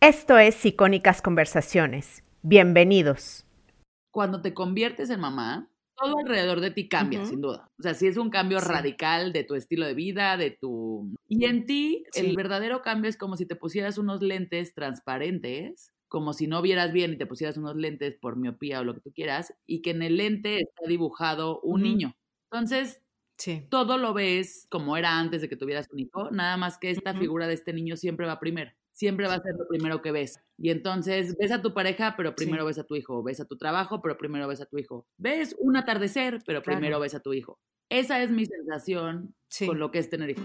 Esto es Icónicas Conversaciones. Bienvenidos. Cuando te conviertes en mamá, todo alrededor de ti cambia, sin duda. O sea, si es un cambio radical de tu estilo de vida, de tu... Y en ti, el verdadero cambio es como si te pusieras unos lentes transparentes, como si no vieras bien y te pusieras unos lentes por miopía o lo que tú quieras, y que en el lente está dibujado un niño. Entonces, todo lo ves como era antes de que tuvieras un hijo, nada más que esta figura de este niño siempre va primero siempre va a ser lo primero que ves. Y entonces ves a tu pareja, pero primero ves a tu hijo. Ves a tu trabajo, pero primero ves a tu hijo. Ves un atardecer, pero primero ves a tu hijo. Esa es mi sensación con lo que es tener hijos.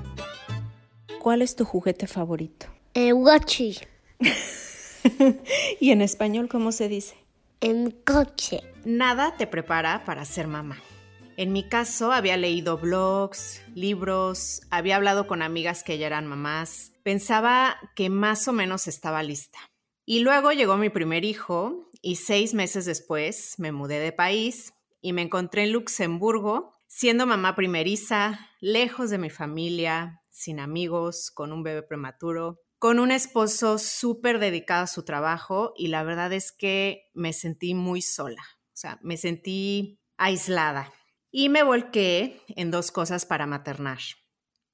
¿Cuál es tu juguete favorito? El guachi. ¿Y en español cómo se dice? En coche. Nada te prepara para ser mamá. En mi caso, había leído blogs, libros, había hablado con amigas que ya eran mamás. Pensaba que más o menos estaba lista. Y luego llegó mi primer hijo y seis meses después me mudé de país y me encontré en Luxemburgo siendo mamá primeriza, lejos de mi familia, sin amigos, con un bebé prematuro, con un esposo súper dedicado a su trabajo y la verdad es que me sentí muy sola, o sea, me sentí aislada y me volqué en dos cosas para maternar.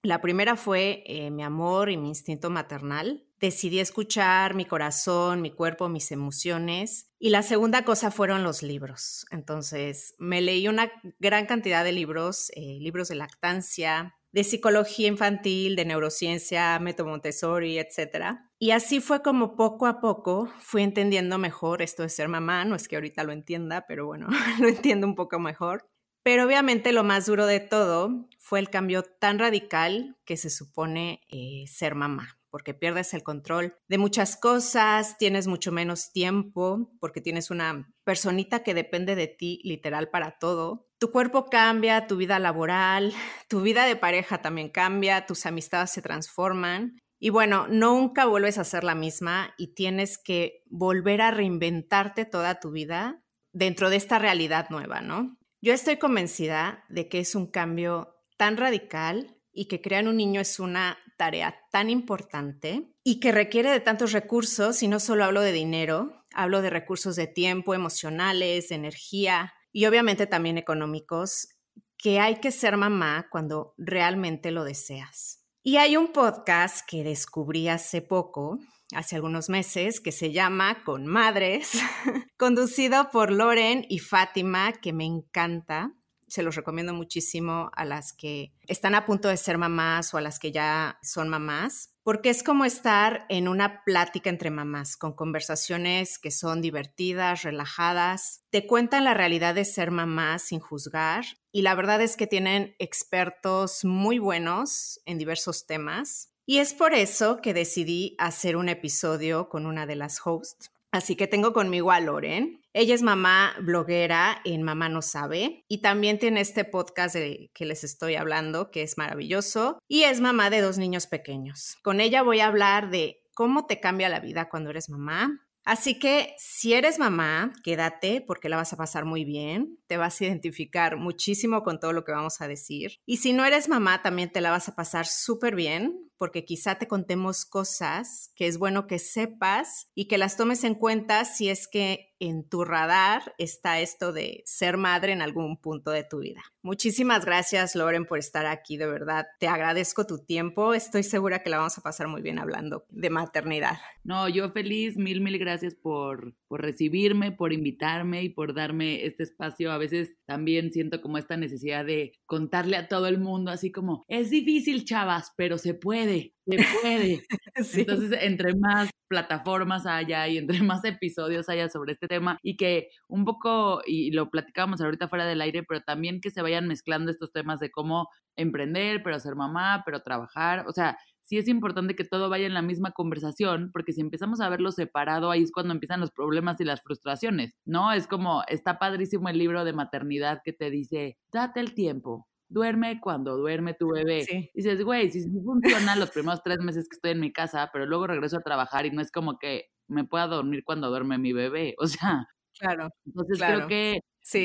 La primera fue eh, mi amor y mi instinto maternal. Decidí escuchar mi corazón, mi cuerpo, mis emociones. Y la segunda cosa fueron los libros. Entonces, me leí una gran cantidad de libros, eh, libros de lactancia, de psicología infantil, de neurociencia, método Montessori, etc. Y así fue como poco a poco fui entendiendo mejor esto de ser mamá. No es que ahorita lo entienda, pero bueno, lo entiendo un poco mejor. Pero obviamente lo más duro de todo fue el cambio tan radical que se supone eh, ser mamá, porque pierdes el control de muchas cosas, tienes mucho menos tiempo, porque tienes una personita que depende de ti literal para todo tu cuerpo cambia, tu vida laboral, tu vida de pareja también cambia, tus amistades se transforman. Y bueno, nunca vuelves a ser la misma y tienes que volver a reinventarte toda tu vida dentro de esta realidad nueva, ¿no? Yo estoy convencida de que es un cambio tan radical y que crear un niño es una tarea tan importante y que requiere de tantos recursos, y no solo hablo de dinero, hablo de recursos de tiempo, emocionales, de energía, y obviamente también económicos, que hay que ser mamá cuando realmente lo deseas. Y hay un podcast que descubrí hace poco, hace algunos meses, que se llama Con Madres, conducido por Loren y Fátima, que me encanta. Se los recomiendo muchísimo a las que están a punto de ser mamás o a las que ya son mamás porque es como estar en una plática entre mamás, con conversaciones que son divertidas, relajadas, te cuentan la realidad de ser mamá sin juzgar y la verdad es que tienen expertos muy buenos en diversos temas. Y es por eso que decidí hacer un episodio con una de las hosts, Así que tengo conmigo a Loren. Ella es mamá bloguera en Mamá No Sabe y también tiene este podcast de que les estoy hablando, que es maravilloso, y es mamá de dos niños pequeños. Con ella voy a hablar de cómo te cambia la vida cuando eres mamá. Así que si eres mamá, quédate porque la vas a pasar muy bien, te vas a identificar muchísimo con todo lo que vamos a decir. Y si no eres mamá, también te la vas a pasar súper bien porque quizá te contemos cosas que es bueno que sepas y que las tomes en cuenta si es que en tu radar está esto de ser madre en algún punto de tu vida. Muchísimas gracias, Loren, por estar aquí, de verdad. Te agradezco tu tiempo. Estoy segura que la vamos a pasar muy bien hablando de maternidad. No, yo feliz, mil, mil gracias por, por recibirme, por invitarme y por darme este espacio. A veces también siento como esta necesidad de contarle a todo el mundo, así como, es difícil, chavas, pero se puede, se puede. Entonces, entre más plataformas haya y entre más episodios haya sobre este tema y que un poco, y lo platicábamos ahorita fuera del aire, pero también que se vayan mezclando estos temas de cómo emprender, pero ser mamá, pero trabajar, o sea, sí es importante que todo vaya en la misma conversación, porque si empezamos a verlo separado, ahí es cuando empiezan los problemas y las frustraciones, ¿no? Es como, está padrísimo el libro de maternidad que te dice, date el tiempo, duerme cuando duerme tu bebé. Dices, güey, si, funciona los primeros tres meses que estoy en mi casa, pero luego regreso a trabajar y no es como que me pueda dormir cuando duerme mi bebé. O sea, claro. Entonces creo que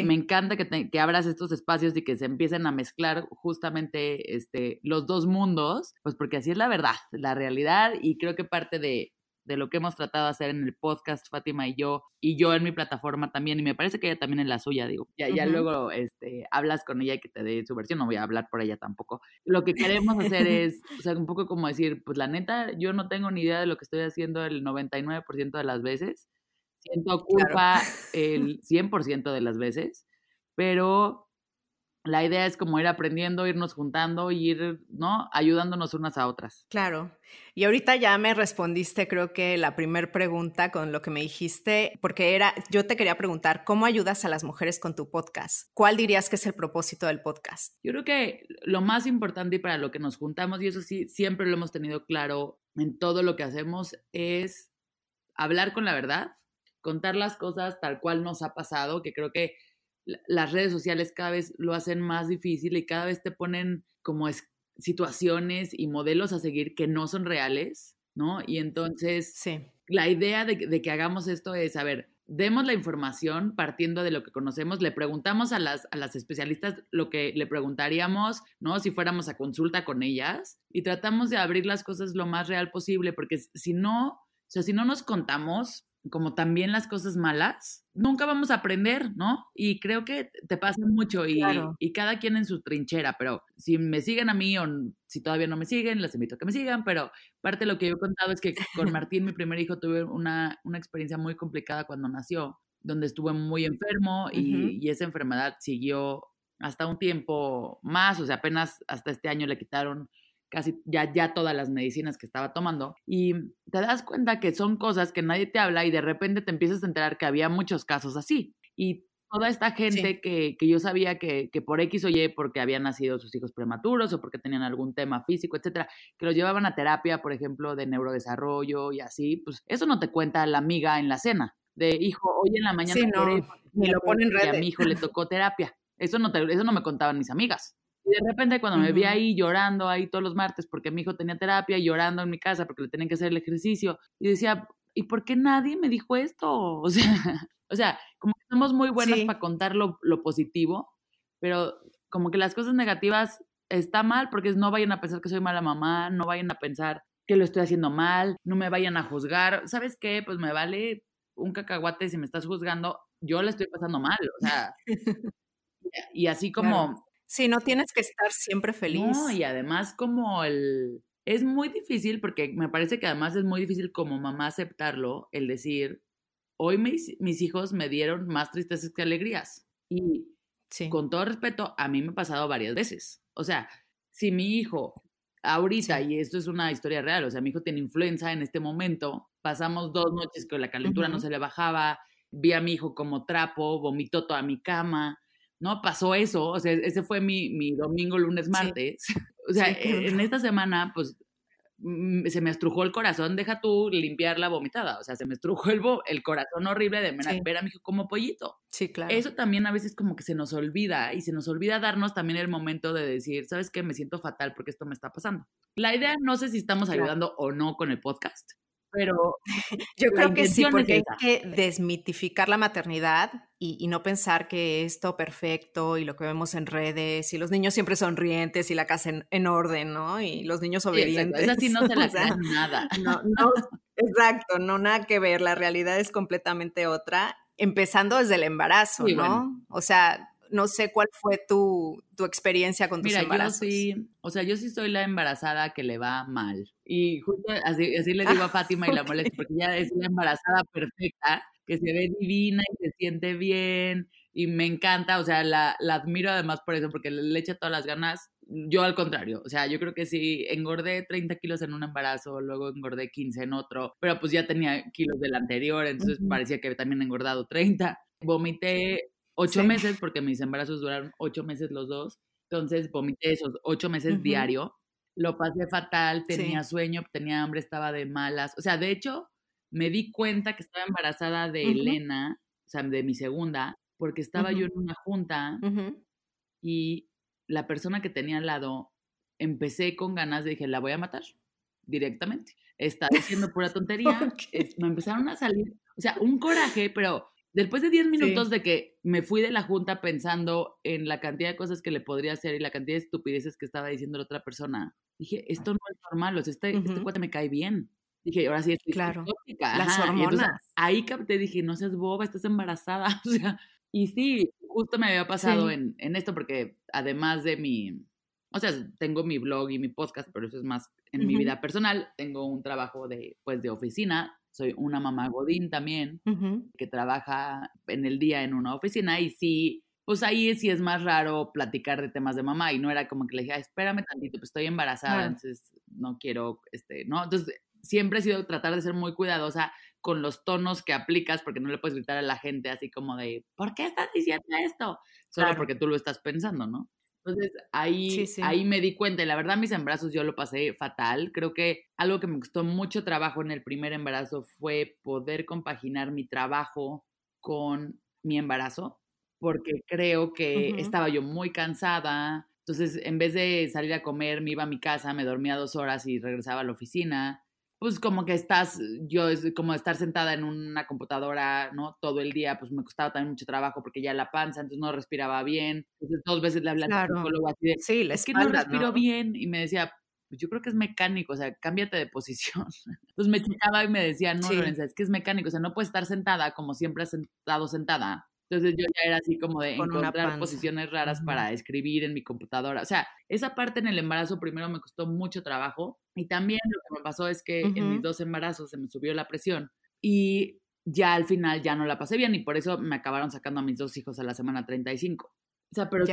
me encanta que, que, abras estos espacios y que se empiecen a mezclar justamente este, los dos mundos, pues porque así es la verdad, la realidad y creo que parte de, de lo que hemos tratado de hacer en el podcast, Fátima y yo, y yo en mi plataforma también, y me parece que ella también en la suya, digo, ya, ya luego este, hablas con ella y que te dé su versión, no voy a hablar por ella tampoco. Lo que queremos hacer es, o sea, un poco como decir, pues la neta, yo no tengo ni idea de lo que estoy haciendo el 99% de las veces, siento culpa el 100% de las veces, pero la idea es como ir aprendiendo, irnos juntando, ir, ¿no? Ayudándonos unas a otras. Claro. Y ahorita ya me respondiste, creo que la primera pregunta con lo que me dijiste, porque era, yo te quería preguntar, ¿cómo ayudas a las mujeres con tu podcast? ¿Cuál dirías que es el propósito del podcast? Yo creo que lo más importante y para lo que nos juntamos, y eso sí, siempre lo hemos tenido claro en todo lo que hacemos, es hablar con la verdad, contar las cosas tal cual nos ha pasado, que creo que las redes sociales cada vez lo hacen más difícil y cada vez te ponen como situaciones y modelos a seguir que no son reales, ¿no? Y entonces, la idea de, de, que hagamos esto es, a ver, demos la información partiendo de lo que conocemos, le preguntamos a las, a las especialistas lo que le preguntaríamos, ¿no? Si fuéramos a consulta con ellas y tratamos de abrir las cosas lo más real posible, porque si no, o sea, si no nos contamos, como también las cosas malas, nunca vamos a aprender, ¿no? Y creo que te pasa mucho y, y, cada quien en su trinchera, pero si me siguen a mí o si todavía no me siguen, les invito a que me sigan, pero parte de lo que yo he contado es que con Martín, mi primer hijo, tuve una, una experiencia muy complicada cuando nació, donde estuve muy enfermo y, y esa enfermedad siguió hasta un tiempo más, o sea, apenas hasta este año le quitaron casi ya, ya todas las medicinas que estaba tomando y te das cuenta que son cosas que nadie te habla y de repente te empiezas a enterar que había muchos casos así. Y toda esta gente que, que, yo sabía que, que, por X o Y, porque habían nacido sus hijos prematuros o porque tenían algún tema físico, etcétera, que los llevaban a terapia, por ejemplo, de neurodesarrollo y así, pues eso no te cuenta la amiga en la cena. De hijo, hoy en la mañana me lo ponen y a mi hijo le tocó terapia. Eso no, te, eso no me contaban mis amigas. Y de repente cuando me vi ahí llorando ahí todos los martes porque mi hijo tenía terapia, llorando en mi casa porque le tenían que hacer el ejercicio, y decía, ¿y por qué nadie me dijo esto? O sea, o sea como que somos muy buenas para contar lo, lo, positivo, pero como que las cosas negativas está mal porque no vayan a pensar que soy mala mamá, no vayan a pensar que lo estoy haciendo mal, no me vayan a juzgar. ¿Sabes qué? Pues me vale un cacahuate si me estás juzgando, yo le estoy pasando mal, o sea. y así como Sí, no tienes que estar siempre feliz. No, y además como el... Es muy difícil porque me parece que además es muy difícil como mamá aceptarlo, el decir, hoy mis, mis hijos me dieron más tristezas que alegrías. Y con todo respeto, a mí me ha pasado varias veces. O sea, si mi hijo ahorita, y esto es una historia real, o sea, mi hijo tiene influenza en este momento, pasamos dos noches que la calentura no se le bajaba, vi a mi hijo como trapo, vomitó toda mi cama, ¿no? Pasó eso, o sea, ese fue mi, mi domingo, lunes, martes. O sea, en esta semana, pues, mm, se me estrujó el corazón, deja tú limpiar la vomitada, o sea, se me estrujó el, el corazón horrible de ver a mi hijo como pollito. Sí, claro. Eso también a veces como que se nos olvida y se nos olvida darnos también el momento de decir, ¿sabes qué? Me siento fatal porque esto me está pasando. La idea no sé si estamos ayudando o no con el podcast, pero yo creo que sí, porque hay que desmitificar la maternidad y, no pensar que es todo perfecto y lo que vemos en redes y los niños siempre sonrientes y la casa en, orden, ¿no? Y los niños obedientes. Sí, no se la nada. No, no, exacto, no nada que ver, la realidad es completamente otra, empezando desde el embarazo, ¿no? O sea, no sé cuál fue tu, tu experiencia con tus Mira, embarazos. Yo sí, o sea, yo sí soy la embarazada que le va mal. Y justo así, así le digo a Fátima y la molesto, porque ella es la embarazada perfecta, que se ve divina y se siente bien y me encanta, o sea, la, la admiro además por eso, porque le echa todas las ganas. Yo al contrario, o sea, yo creo que sí, engordé 30 kilos en un embarazo, luego engordé 15 en otro, pero pues ya tenía kilos del anterior, entonces parecía que también engordado 30. Vomité ocho meses, porque mis embarazos duraron ocho meses los dos. Entonces vomité esos ocho meses diario. lo pasé fatal, tenía sueño, tenía hambre, estaba de malas. O sea, de hecho, me di cuenta que estaba embarazada de Elena, o sea, de mi segunda, porque estaba yo en una junta y la persona que tenía al lado, empecé con ganas de dije, la voy a matar directamente. Está diciendo pura tontería. me empezaron a salir, o sea, un coraje, pero después de 10 minutos de que me fui de la junta pensando en la cantidad de cosas que le podría hacer y la cantidad de estupideces que estaba diciendo la otra persona, dije, esto no es normal, o sea, este, este cuate me cae bien. Dije, ahora sí estoy claro. Las hormonas. ahí capté, dije, no seas boba, estás embarazada. O sea, y sí, justo me había pasado en, en esto porque además de mi, o sea, tengo mi blog y mi podcast, pero eso es más en mi vida personal. Tengo un trabajo de, pues, de oficina. Soy una mamá godín también, que trabaja en el día en una oficina y sí, pues ahí sí es más raro platicar de temas de mamá y no era como que le dije, espérame tantito, pues estoy embarazada, entonces no quiero, este, ¿no? Entonces siempre he sido tratar de ser muy cuidadosa con los tonos que aplicas porque no le puedes gritar a la gente así como de, ¿por qué estás diciendo esto? Solo porque tú lo estás pensando, ¿no? Entonces ahí, ahí me di cuenta y la verdad mis embarazos yo lo pasé fatal. Creo que algo que me costó mucho trabajo en el primer embarazo fue poder compaginar mi trabajo con mi embarazo porque creo que estaba yo muy cansada. Entonces en vez de salir a comer me iba a mi casa, me dormía dos horas y regresaba a la oficina pues como que estás, yo es como estar sentada en una computadora, ¿no? Todo el día, pues me costaba también mucho trabajo porque ya la panza, entonces no respiraba bien. Entonces dos veces le hablé al psicólogo así de, sí, es que no respiro bien y me decía, pues yo creo que es mecánico, o sea, cámbiate de posición. Entonces me checaba y me decía, no, Lorenza, es que es mecánico, o sea, no puedes estar sentada como siempre has estado sentada entonces yo ya era así como de encontrar posiciones raras para escribir en mi computadora. O sea, esa parte en el embarazo primero me costó mucho trabajo y también lo que me pasó es que en mis dos embarazos se me subió la presión y ya al final ya no la pasé bien y por eso me acabaron sacando a mis dos hijos a la semana 35. O sea, pero...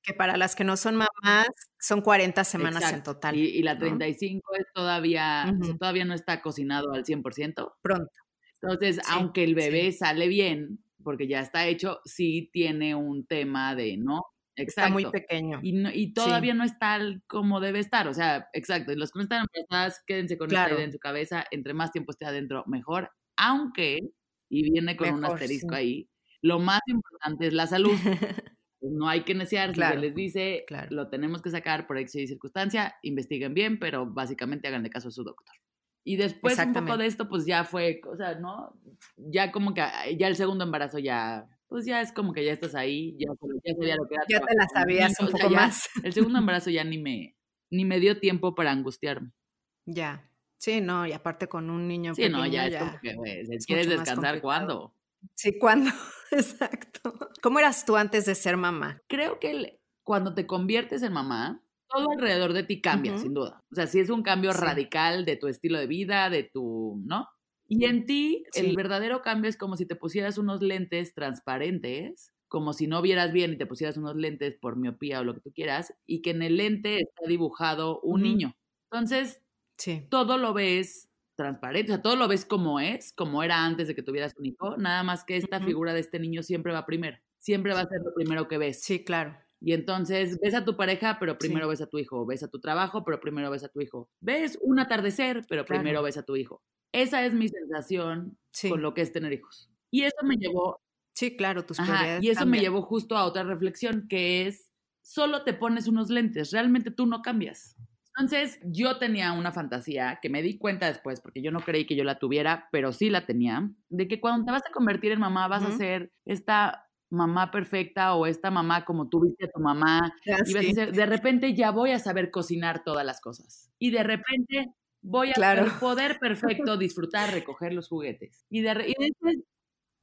Que para las que no son mamás, son 40 semanas en total. Y, la 35 es todavía, todavía no está cocinado al 100%. Pronto. Entonces, aunque el bebé sale bien, porque ya está hecho, sí tiene un tema de, ¿no? Exacto. Está muy pequeño. Y, y todavía no está como debe estar. O sea, exacto. Los que no están embarazadas, quédense con esta idea en su cabeza. Entre más tiempo esté adentro, mejor. Aunque, y viene con un asterisco ahí, lo más importante es la salud. Pues, no hay que necear, si se les dice, lo tenemos que sacar por X y circunstancia, investiguen bien, pero básicamente hagan de caso a su doctor. Y después un poco de esto, pues ya fue, o sea, ¿no? Ya como que, ya el segundo embarazo ya, pues ya es como que ya estás ahí, ya, ya sabía lo que era. Ya te la sabías un poco más. El segundo embarazo ya ni me, ni me dio tiempo para angustiarme. Ya. Sí, no, y aparte con un niño Sí, no, ya, es como que, ¿quieres descansar cuándo? Sí, ¿cuándo? Exacto. ¿Cómo eras tú antes de ser mamá? Creo que cuando te conviertes en mamá, todo alrededor de ti cambia, sin duda. O sea, si es un cambio radical de tu estilo de vida, de tu, ¿no? Y en ti, el verdadero cambio es como si te pusieras unos lentes transparentes, como si no vieras bien y te pusieras unos lentes por miopía o lo que tú quieras, y que en el lente está dibujado un niño. Entonces, todo lo ves transparente, o sea, todo lo ves como es, como era antes de que tuvieras un hijo, nada más que esta figura de este niño siempre va primero, siempre va a ser lo primero que ves. Sí, claro. Y entonces ves a tu pareja, pero primero ves a tu hijo. Ves a tu trabajo, pero primero ves a tu hijo. Ves un atardecer, pero primero ves a tu hijo. Esa es mi sensación con lo que es tener hijos. Y eso me llevó. Sí, claro, tus Ajá, Y eso me llevó justo a otra reflexión, que es, solo te pones unos lentes, realmente tú no cambias. Entonces, yo tenía una fantasía que me di cuenta después, porque yo no creí que yo la tuviera, pero sí la tenía, de que cuando te vas a convertir en mamá vas a ser esta mamá perfecta o esta mamá como tú viste a tu mamá. de repente ya voy a saber cocinar todas las cosas. Y de repente voy a poder perfecto disfrutar, recoger los juguetes. Y, de,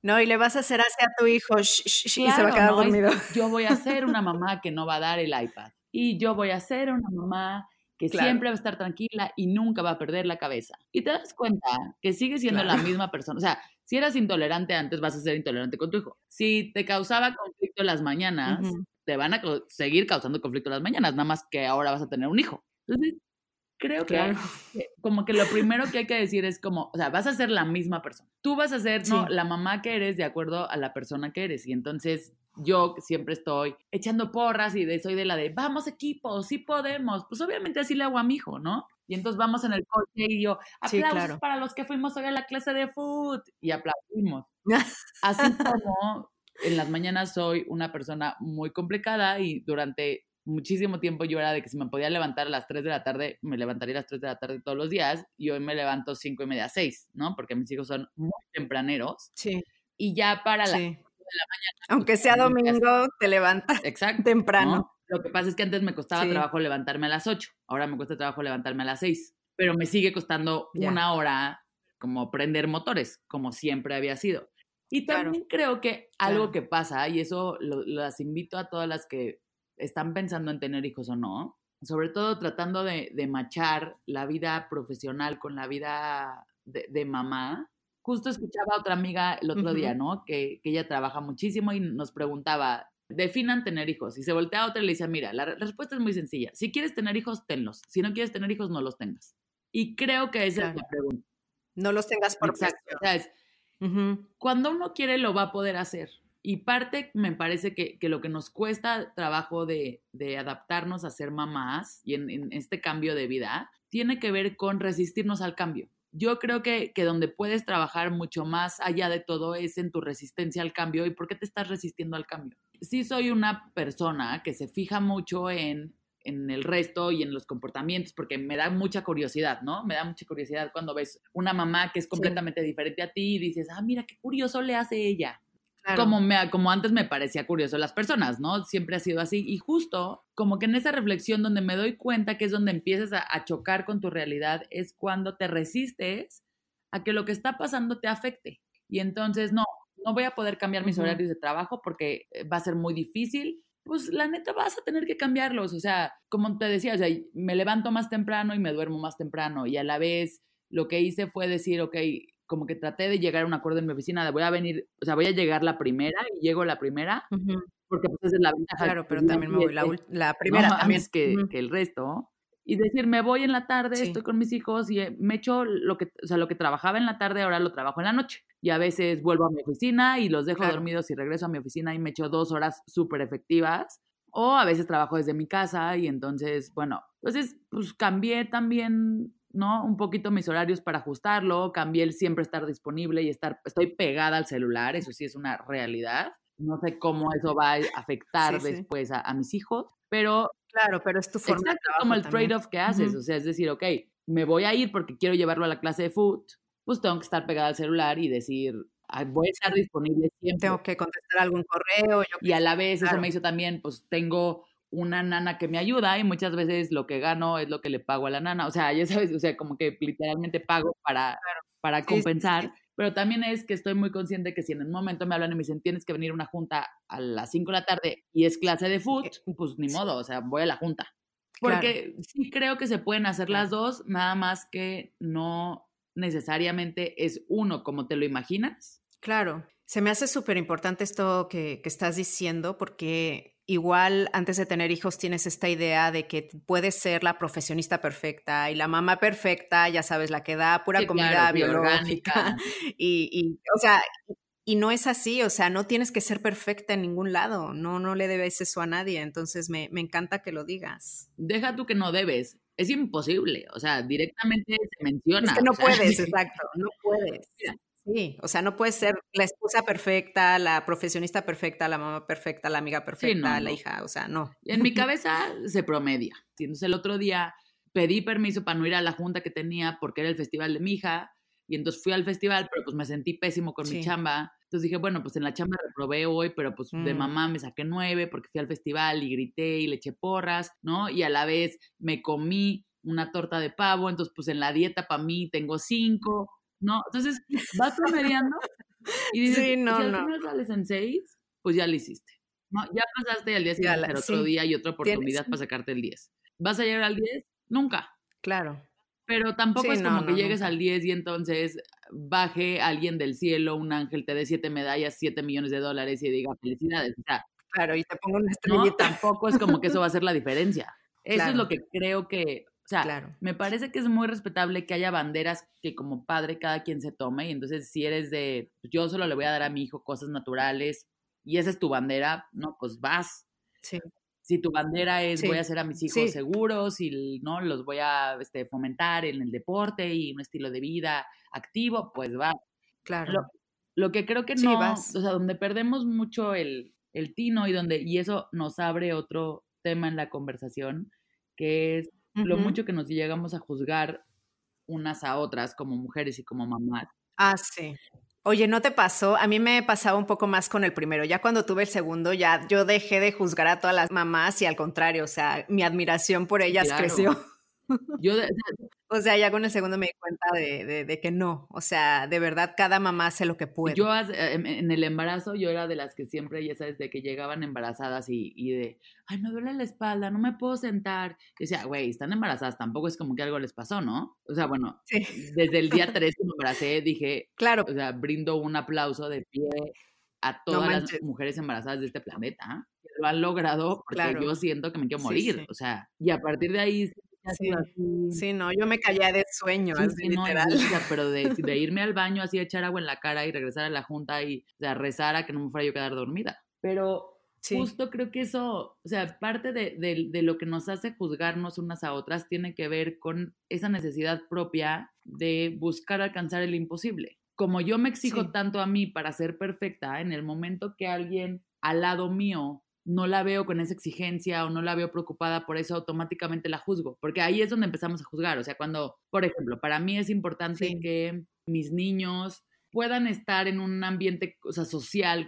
no, y le vas a hacer así a tu hijo y se va a quedar dormido. Yo voy a ser una mamá que no va a dar el iPad. Y yo voy a ser una mamá que siempre va a estar tranquila y nunca va a perder la cabeza. Y te das cuenta que sigue siendo la misma persona. O sea, si eras intolerante antes, vas a ser intolerante con tu hijo. Si te causaba conflicto en las mañanas, te van a seguir causando conflicto en las mañanas, nada más que ahora vas a tener un hijo. Entonces, creo que como que lo primero que hay que decir es como, o sea, vas a ser la misma persona. Tú vas a ser, no, la mamá que eres de acuerdo a la persona que eres. Y entonces, yo siempre estoy echando porras y de, soy de la de, vamos equipo, sí podemos. Pues obviamente así le hago a mi hijo, ¿no? Y entonces vamos en el coche y yo, aplausos para los que fuimos hoy a la clase de food. Y aplaudimos. Así como en las mañanas soy una persona muy complicada y durante muchísimo tiempo yo era de que si me podía levantar a las 3 de la tarde, me levantaría a las 3 de la tarde todos los días y hoy me levanto 5 y media, 6, ¿no? Porque mis hijos son muy tempraneros. Sí. Y ya para la aunque sea domingo, te levantas Exacto, temprano. Lo que pasa es que antes me costaba trabajo levantarme a las 8, ahora me cuesta trabajo levantarme a las 6, pero me sigue costando una hora como prender motores, como siempre había sido. Y también creo que algo que pasa, y eso las invito a todas las que están pensando en tener hijos o no, sobre todo tratando de, de machar la vida profesional con la vida de, de mamá, justo escuchaba a otra amiga el otro día, ¿no? Que, ella trabaja muchísimo y nos preguntaba, definan tener hijos. Y se voltea a otra y le dice, mira, la, respuesta es muy sencilla. Si quieres tener hijos, tenlos. Si no quieres tener hijos, no los tengas. Y creo que esa es la pregunta. No los tengas por Exacto. Cuando uno quiere, lo va a poder hacer. Y parte, me parece que, lo que nos cuesta trabajo de, adaptarnos a ser mamás y en, este cambio de vida, tiene que ver con resistirnos al cambio yo creo que, donde puedes trabajar mucho más allá de todo es en tu resistencia al cambio y por qué te estás resistiendo al cambio. Sí soy una persona que se fija mucho en, el resto y en los comportamientos porque me da mucha curiosidad, ¿no? Me da mucha curiosidad cuando ves una mamá que es completamente diferente a ti y dices, ah, mira, qué curioso le hace ella. Como, me, como antes me parecía curioso las personas, ¿no? Siempre ha sido así. Y justo como que en esa reflexión donde me doy cuenta que es donde empiezas a, chocar con tu realidad, es cuando te resistes a que lo que está pasando te afecte. Y entonces, no, no voy a poder cambiar mis horarios de trabajo porque eh, va a ser muy difícil. Pues la neta vas a tener que cambiarlos. O sea, como te decía, o sea, me levanto más temprano y me duermo más temprano. Y a la vez lo que hice fue decir, ok, como que traté de llegar a un acuerdo en mi oficina de voy a venir, o sea, voy a llegar la primera y llego la primera, porque pues esa es la ventaja. Claro, pero también me voy la, la primera no, también. que, que, el resto. Y decir, me voy en la tarde, estoy con mis hijos y eh, me echo lo que, o sea, lo que trabajaba en la tarde, ahora lo trabajo en la noche. Y a veces vuelvo a mi oficina y los dejo dormidos y regreso a mi oficina y me echo dos horas súper efectivas. O a veces trabajo desde mi casa y entonces, bueno, entonces, pues cambié también ¿no? Un poquito mis horarios para ajustarlo, cambié el siempre estar disponible y estar, estoy pegada al celular, eso sí es una realidad. No sé cómo eso va a afectar después A, mis hijos, pero... Claro, pero es tu forma exacto, como el trade-off que haces, o sea, es decir, ok, me voy a ir porque quiero llevarlo a la clase de food, pues tengo que estar pegada al celular y decir, voy a estar disponible siempre. Tengo que contestar algún correo. y a la vez eso me hizo también, pues tengo una nana que me ayuda y muchas veces lo que gano es lo que le pago a la nana. O sea, ya sabes, o sea, como que literalmente pago para, para compensar. Pero también es que estoy muy consciente que si en un momento me hablan y me dicen tienes que venir a una junta a las 5 de la tarde y es clase de food, pues ni modo, o sea, voy a la junta. Porque sí creo que se pueden hacer las dos, nada más que no necesariamente es uno como te lo imaginas. Claro, se me hace súper importante esto que, que estás diciendo porque igual antes de tener hijos tienes esta idea de que puedes ser la profesionista perfecta y la mamá perfecta, ya sabes, la que da pura comida biológica. Y, y, o sea, y no es así, o sea, no tienes que ser perfecta en ningún lado, no, no le debes eso a nadie, entonces me, me encanta que lo digas. Deja tú que no debes, es imposible, o sea, directamente se menciona. Es que no puedes, exacto, no puedes. Sí, o sea, no puedes ser la esposa perfecta, la profesionista perfecta, la mamá perfecta, la amiga perfecta, la hija, o sea, no. En mi cabeza se promedia. Entonces el otro día pedí permiso para no ir a la junta que tenía porque era el festival de mi hija y entonces fui al festival, pero pues me sentí pésimo con mi chamba. Entonces dije, bueno, pues en la chamba reprobé hoy, pero pues de mm. mamá me saqué nueve porque fui al festival y grité y le eché porras, ¿no? Y a la vez me comí una torta de pavo, entonces pues en la dieta para mí tengo cinco. ¿No? Entonces vas promediando y dices, sí, no, si al no. sales en seis, pues ya lo hiciste. ¿no? Ya pasaste al día siguiente, otro día y otra oportunidad para sacarte el 10. ¿Vas a llegar al 10? Nunca. Claro. Pero tampoco es como que llegues al 10 y entonces baje alguien del cielo, un ángel, te dé siete medallas, siete millones de dólares y diga felicidades. O sea, claro, y te pongo una estrellita. tampoco es como que eso va a ser la diferencia. Eso es lo que creo que, o sea, me parece que es muy respetable que haya banderas que como padre cada quien se tome y entonces si eres de, pues, yo solo le voy a dar a mi hijo cosas naturales, y esa es tu bandera, no, pues vas. Sí. Si tu bandera es Sí. voy a hacer a mis hijos Sí. seguros y no los voy a este, fomentar en el deporte y un estilo de vida activo, pues va. Claro. Lo, lo que creo que Sí, no, vas. o sea, donde perdemos mucho el, el tino y donde, y eso nos abre otro tema en la conversación, que es lo mucho que nos llegamos a juzgar unas a otras como mujeres y como mamás. Ah, sí. Oye, ¿no te pasó? A mí me pasaba un poco más con el primero. Ya cuando tuve el segundo, ya yo dejé de juzgar a todas las mamás y al contrario, o sea, mi admiración por ellas Claro. creció. Yo, O sea, ya con el segundo me di cuenta de, de- de que no. O sea, de verdad, cada mamá hace lo que puede. yo eh, en el embarazo, yo era de las que siempre, ya sabes, de que llegaban embarazadas y, y de, ay, me duele la espalda, no me puedo sentar. Y decía, güey, están embarazadas, tampoco es como que algo les pasó, ¿no? O sea, bueno, Sí, desde el día 3 que me embaracé, dije, claro. o sea, brindo un aplauso de pie a todas las manches. mujeres embarazadas de este planeta que lo han logrado porque Claro. yo siento que me quiero Sí, morir. sí. O sea, y a partir de ahí sí, no, yo me callé de sueño, Sí, así no, literal. pero de, de irme al baño así, echar agua en la cara y regresar a la junta y o sea, rezar a que no me fuera yo a quedar dormida. Pero Sí, justo creo que eso, o sea, parte de, de- de lo que nos hace juzgarnos unas a otras tiene que ver con esa necesidad propia de buscar alcanzar el imposible. Como yo me exijo tanto a mí para ser perfecta, en el momento que alguien al lado mío no la veo con esa exigencia o no la veo preocupada por eso, automáticamente la juzgo, porque ahí es donde empezamos a juzgar. O sea, cuando, por ejemplo, para mí es importante Sí. que mis niños puedan estar en un ambiente, o sea, social,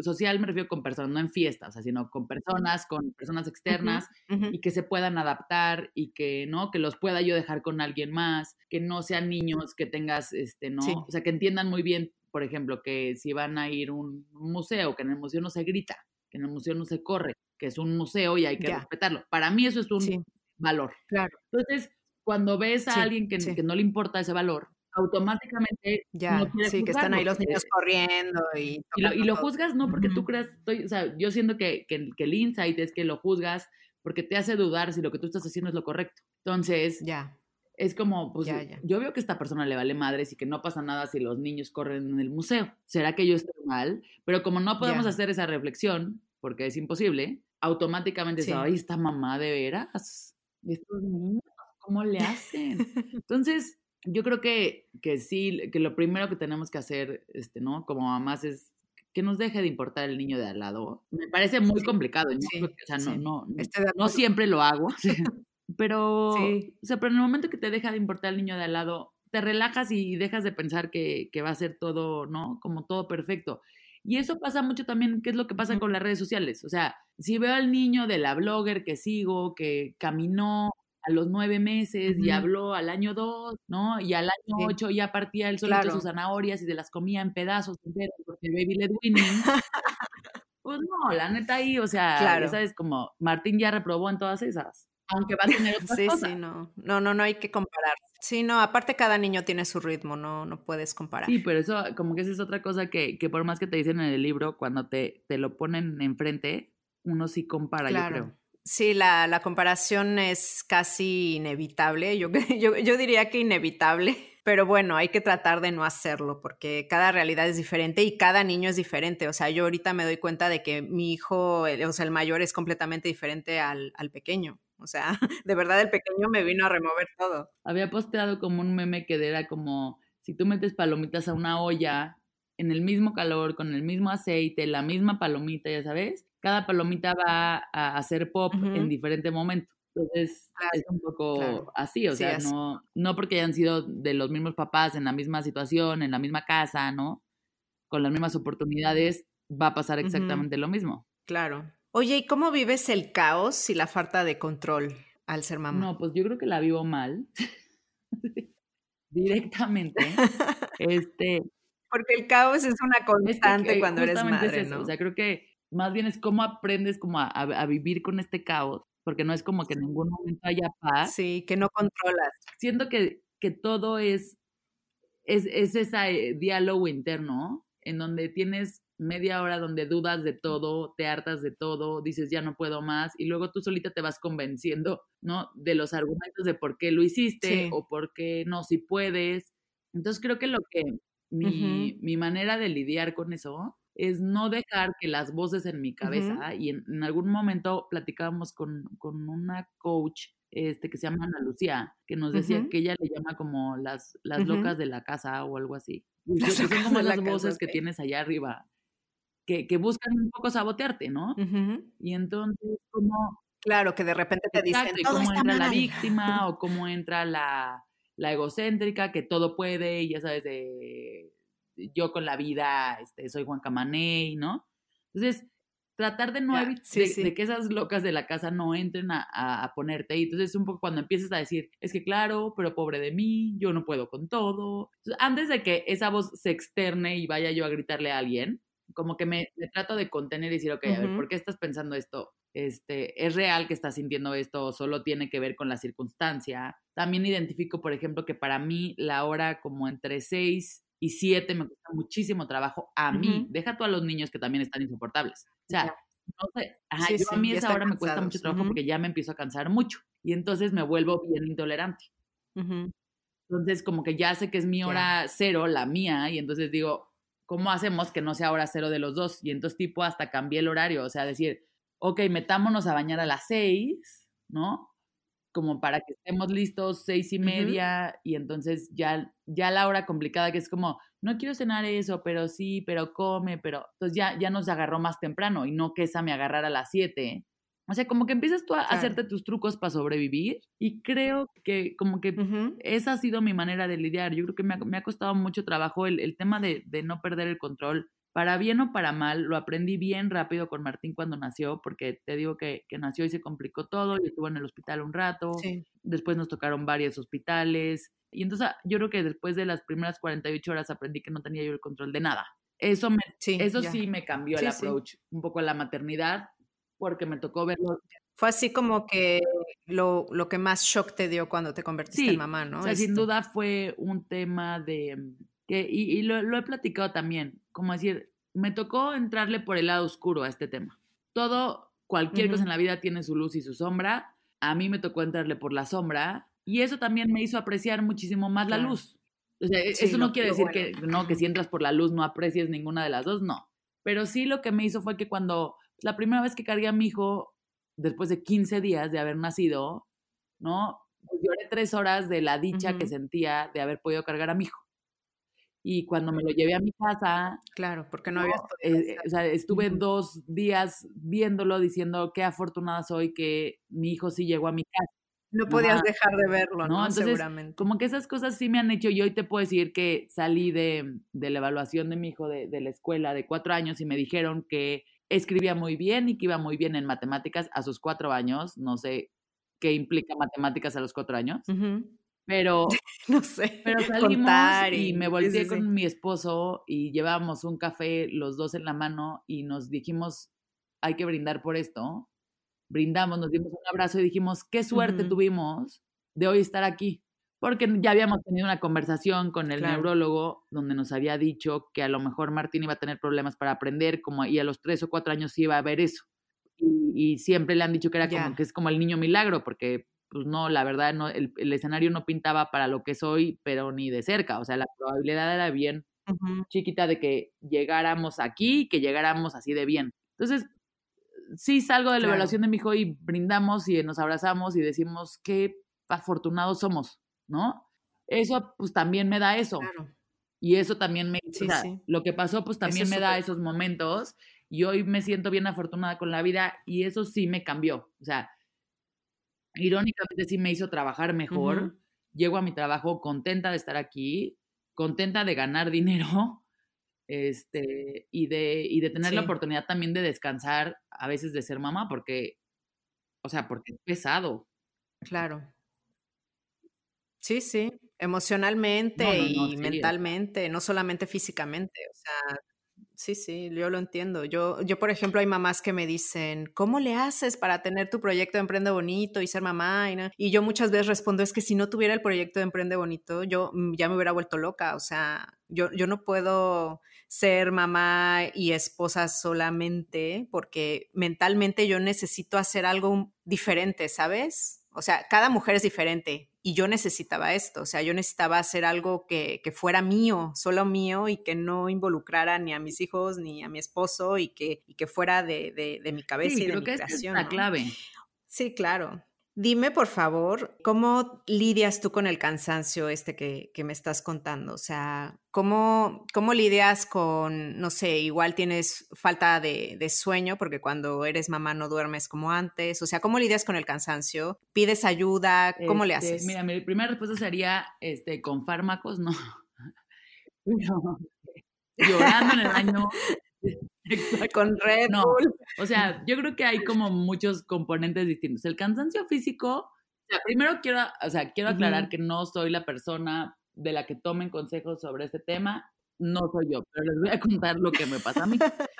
social me refiero con personas, no en fiestas, o sea, sino con personas, con personas externas y que se puedan adaptar y que, ¿no? Que los pueda yo dejar con alguien más, que no sean niños que tengas, este, ¿no? Sí. O sea, que entiendan muy bien, por ejemplo, que si van a ir a un museo, que en el museo no se grita, que en el museo no se corre, que es un museo y hay que respetarlo. Para mí eso es un Sí, valor. claro. Entonces, cuando ves a Sí, alguien que, sí. que no le importa ese valor, automáticamente Ya, no sí, que están ahí los niños corriendo y... y lo, y lo juzgas no porque tú creas, estoy, o sea, yo siento que, que, que el insight es que lo juzgas porque te hace dudar si lo que tú estás haciendo es lo correcto. Entonces, Ya, es como, pues Ya, ya. yo veo que a esta persona le vale madres y que no pasa nada si los niños corren en el museo. ¿Será que yo estoy mal? Pero como no podemos Ya. hacer esa reflexión, porque es imposible, automáticamente es, Sí. ay, esta mamá de veras, estos niños, ¿cómo le hacen? Entonces, yo creo que, que sí, que lo primero que tenemos que hacer, este, ¿no? Como mamás es que nos deje de importar el niño de al lado. Me parece muy complicado. no sí, o sea, no, sí. no, siempre lo hago. Pero, Sí. o sea, pero en el momento que te deja de importar el niño de al lado, te relajas y dejas de pensar que, que va a ser todo, ¿no? Como todo perfecto. Y eso pasa mucho también, ¿qué es lo que pasa con las redes sociales? O sea, si veo al niño de la blogger que sigo, que caminó a los nueve meses y Ujú. habló al año dos, ¿no? Y al año Sí. ocho ya partía él solito Claro. sus zanahorias y se las comía en pedazos enteros porque baby led. Pues no, la neta ahí, o sea, Claro. ya sabes, como Martín ya reprobó en todas esas. Aunque va a tener otras Sí, cosas. sí, no. No, no, no hay que comparar. Sí, no, aparte cada niño tiene su ritmo, no, no puedes comparar. Sí, pero eso, como que esa es otra cosa que, que por más que te dicen en el libro, cuando te, te lo ponen enfrente, uno sí compara, yo creo. Sí, la, la comparación es casi inevitable. Yo, yo, yo diría que inevitable. Pero bueno, hay que tratar de no hacerlo porque cada realidad es diferente y cada niño es diferente. O sea, yo ahorita me doy cuenta de que mi hijo, el- o sea, el mayor es completamente diferente al, al pequeño. O sea, de verdad el pequeño me vino a remover todo. Había posteado como un meme que era como, si tú metes palomitas a una olla, en el mismo calor, con el mismo aceite, la misma palomita, ya sabes, cada palomita va a hacer pop en diferente momento. Entonces, Claro, es un poco claro. así, o Sí, sea, no, no porque hayan sido de los mismos papás en la misma situación, en la misma casa, ¿no? Con las mismas oportunidades, va a pasar exactamente lo mismo. Claro. Oye, ¿y cómo vives el caos y la falta de control al ser mamá? No, pues yo creo que la vivo mal. Directamente. Este, Porque el caos es una es constante que cuando eres es madre, eso, ¿no? O sea, creo que más bien es cómo aprendes como a, a- a vivir con este caos, porque no es como que en ningún momento haya paz. Sí, que no controlas. Siento que, que todo es, es, es ese diálogo interno en donde tienes media hora donde dudas de todo, te hartas de todo, dices ya no puedo más y luego tú solita te vas convenciendo, ¿no? De los argumentos de por qué lo hiciste Sí. o por qué no, si puedes. Entonces creo que lo que mi, mi manera de lidiar con eso es no dejar que las voces en mi cabeza, y en, algún momento platicábamos con, con, una coach este, que se llama Ana Lucía, que nos decía que ella le llama como las, las locas de la casa o algo así. que son como las voces que tienes allá arriba, que, que, buscan un poco sabotearte, ¿no? Y entonces, como... Claro, que de repente te dicen, y cómo entra la víctima o cómo entra la, la egocéntrica, que todo puede, y ya sabes, de yo con la vida, este, soy Juan Camaney, ¿no? Entonces, tratar de no de, que esas locas de la casa no entren a, a, ponerte. Y entonces un poco cuando empiezas a decir, es que claro, pero pobre de mí, yo no puedo con todo. antes de que esa voz se externe y vaya yo a gritarle a alguien, como que me, trato de contener y decir, ok, a ver, ¿por qué estás pensando esto? Este, ¿Es real que estás sintiendo esto o solo tiene que ver con la circunstancia? También identifico, por ejemplo, que para mí la hora como entre seis y siete me cuesta muchísimo trabajo a mí. Deja tú a los niños que también están insoportables. O sea, no sé, ajá, yo a mí esa hora me cuesta mucho trabajo porque ya me empiezo a cansar mucho y entonces me vuelvo bien intolerante. Entonces, como que ya sé que es mi hora cero, la mía, y entonces digo, ¿cómo hacemos que no sea hora cero de los dos? Y entonces, tipo, hasta cambié el horario, o sea, decir, ok, metámonos a bañar a las seis, ¿no? como para que estemos listos seis y media y entonces ya, ya la hora complicada que es como, no quiero cenar eso, pero sí, pero come, pero entonces ya, ya nos agarró más temprano y no que esa me agarrara a las siete. O sea, como que empiezas tú a hacerte tus trucos para sobrevivir y creo que como que esa ha sido mi manera de lidiar. Yo creo que me ha, me ha costado mucho trabajo el, el tema de, de, no perder el control para bien o para mal, lo aprendí bien rápido con Martín cuando nació, porque te digo que, nació y se complicó todo, y estuvo en el hospital un rato, después nos tocaron varios hospitales, y entonces ah, yo creo que después de las primeras 48 horas aprendí que no tenía yo el control de nada. Eso, me, sí, eso sí me cambió el approach un poco a la maternidad, porque me tocó verlo. Fue así como que lo, lo que más shock te dio cuando te convertiste en mamá, ¿no? O sea, sin duda fue un tema de que, y, lo, lo, he platicado también, como decir, me tocó entrarle por el lado oscuro a este tema. Todo, cualquier cosa en la vida tiene su luz y su sombra. A mí me tocó entrarle por la sombra y eso también me hizo apreciar muchísimo más la luz. O sea, e, eso no quiere decir que, no, que si entras por la luz no aprecies ninguna de las dos, no. Pero sí lo que me hizo fue que cuando la primera vez que cargué a mi hijo, después de 15 días de haber nacido, ¿no? Pues lloré tres horas de la dicha que sentía de haber podido cargar a mi hijo y cuando me lo llevé a mi casa. Claro, porque no, había. Eh, o sea, estuve dos días viéndolo, diciendo qué afortunada soy que mi hijo sí llegó a mi casa. No podías dejar de verlo, ¿no? Seguramente. Como que esas cosas sí me han hecho. Y hoy te puedo decir que salí de, de la evaluación de mi hijo de, de, la escuela de cuatro años y me dijeron que escribía muy bien y que iba muy bien en matemáticas a sus cuatro años. No sé qué implica matemáticas a los cuatro años. Pero, no sé, pero salimos y, me volví con mi esposo y llevábamos un café los dos en la mano y nos dijimos, hay que brindar por esto. Brindamos, nos dimos un abrazo y dijimos, qué suerte tuvimos de hoy estar aquí. Porque ya habíamos tenido una conversación con el neurólogo donde nos había dicho que a lo mejor Martín iba a tener problemas para aprender, como y a los tres o cuatro años iba a ver eso. Y, siempre le han dicho que era como que es como el niño milagro, porque pues no, la verdad, no, el, escenario no pintaba para lo que soy, pero ni de cerca. O sea, la probabilidad era bien chiquita de que llegáramos aquí, que llegáramos así de bien. Entonces, sí salgo de la evaluación de mi hijo y brindamos y nos abrazamos y decimos qué afortunados somos, ¿no? Eso, pues también me da eso. Y eso también me... Sí, Lo que pasó, pues también me da esos momentos y hoy me siento bien afortunada con la vida y eso sí me cambió. O sea, irónicamente sí me hizo trabajar mejor. Llego a mi trabajo contenta de estar aquí, contenta de ganar dinero este, y, de, y de tener la oportunidad también de descansar, a veces de ser mamá, porque, o sea, porque es pesado. Claro. Sí, sí, emocionalmente y mentalmente, no solamente físicamente. O sea, Sí, sí, yo lo entiendo. Yo, yo, por ejemplo, hay mamás que me dicen, ¿cómo le haces para tener tu proyecto de Emprende Bonito y ser mamá? Y, y yo muchas veces respondo, es que si no tuviera el proyecto de Emprende Bonito, yo mm, ya me hubiera vuelto loca. O sea, yo, yo no puedo ser mamá y esposa solamente porque mentalmente yo necesito hacer algo diferente, ¿sabes? O sea, cada mujer es diferente y yo necesitaba esto, o sea, yo necesitaba hacer algo que, que, fuera mío, solo mío y que no involucrara ni a mis hijos ni a mi esposo y que, y que fuera de, de, de mi cabeza sí, y de creo mi que creación. Es la clave. Sí, claro. Dime, por favor, ¿cómo lidias tú con el cansancio este que, que me estás contando? O sea, ¿cómo, ¿cómo, lidias con, no sé, igual tienes falta de, de, sueño porque cuando eres mamá no duermes como antes? O sea, ¿cómo lidias con el cansancio? ¿Pides ayuda? ¿Cómo este, le haces? Mira, mi primera respuesta sería, este, con fármacos, no. no. Llorando en el año Exacto. Con Red no, Bull. O sea, yo creo que hay como muchos componentes distintos. El cansancio físico, o sea, primero quiero, o sea, quiero aclarar uh -huh. que no soy la persona de la que tomen consejos sobre este tema. No soy yo, pero les voy a contar lo que me pasa a mí.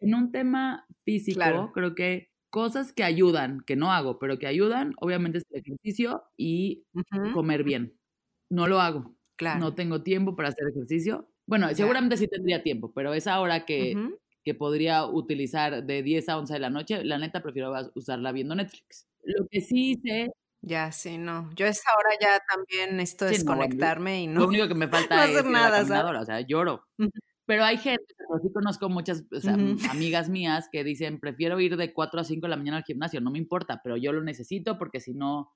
en un tema físico, claro. creo que cosas que ayudan, que no hago, pero que ayudan, obviamente es el ejercicio y uh -huh. comer bien. No lo hago. Claro. No tengo tiempo para hacer ejercicio. Bueno, seguramente sí tendría tiempo, pero esa hora que, uh -huh. que podría utilizar de 10 a 11 de la noche, la neta prefiero usarla viendo Netflix. Lo que sí hice... Ya, sí, no. Yo a esa hora ya también esto sí, no, y no... Lo único que me falta no es hacer nada, la o sea, lloro. Pero hay gente, sí conozco muchas o sea, uh -huh. amigas mías que dicen, prefiero ir de 4 a 5 de la mañana al gimnasio, no me importa, pero yo lo necesito porque si no,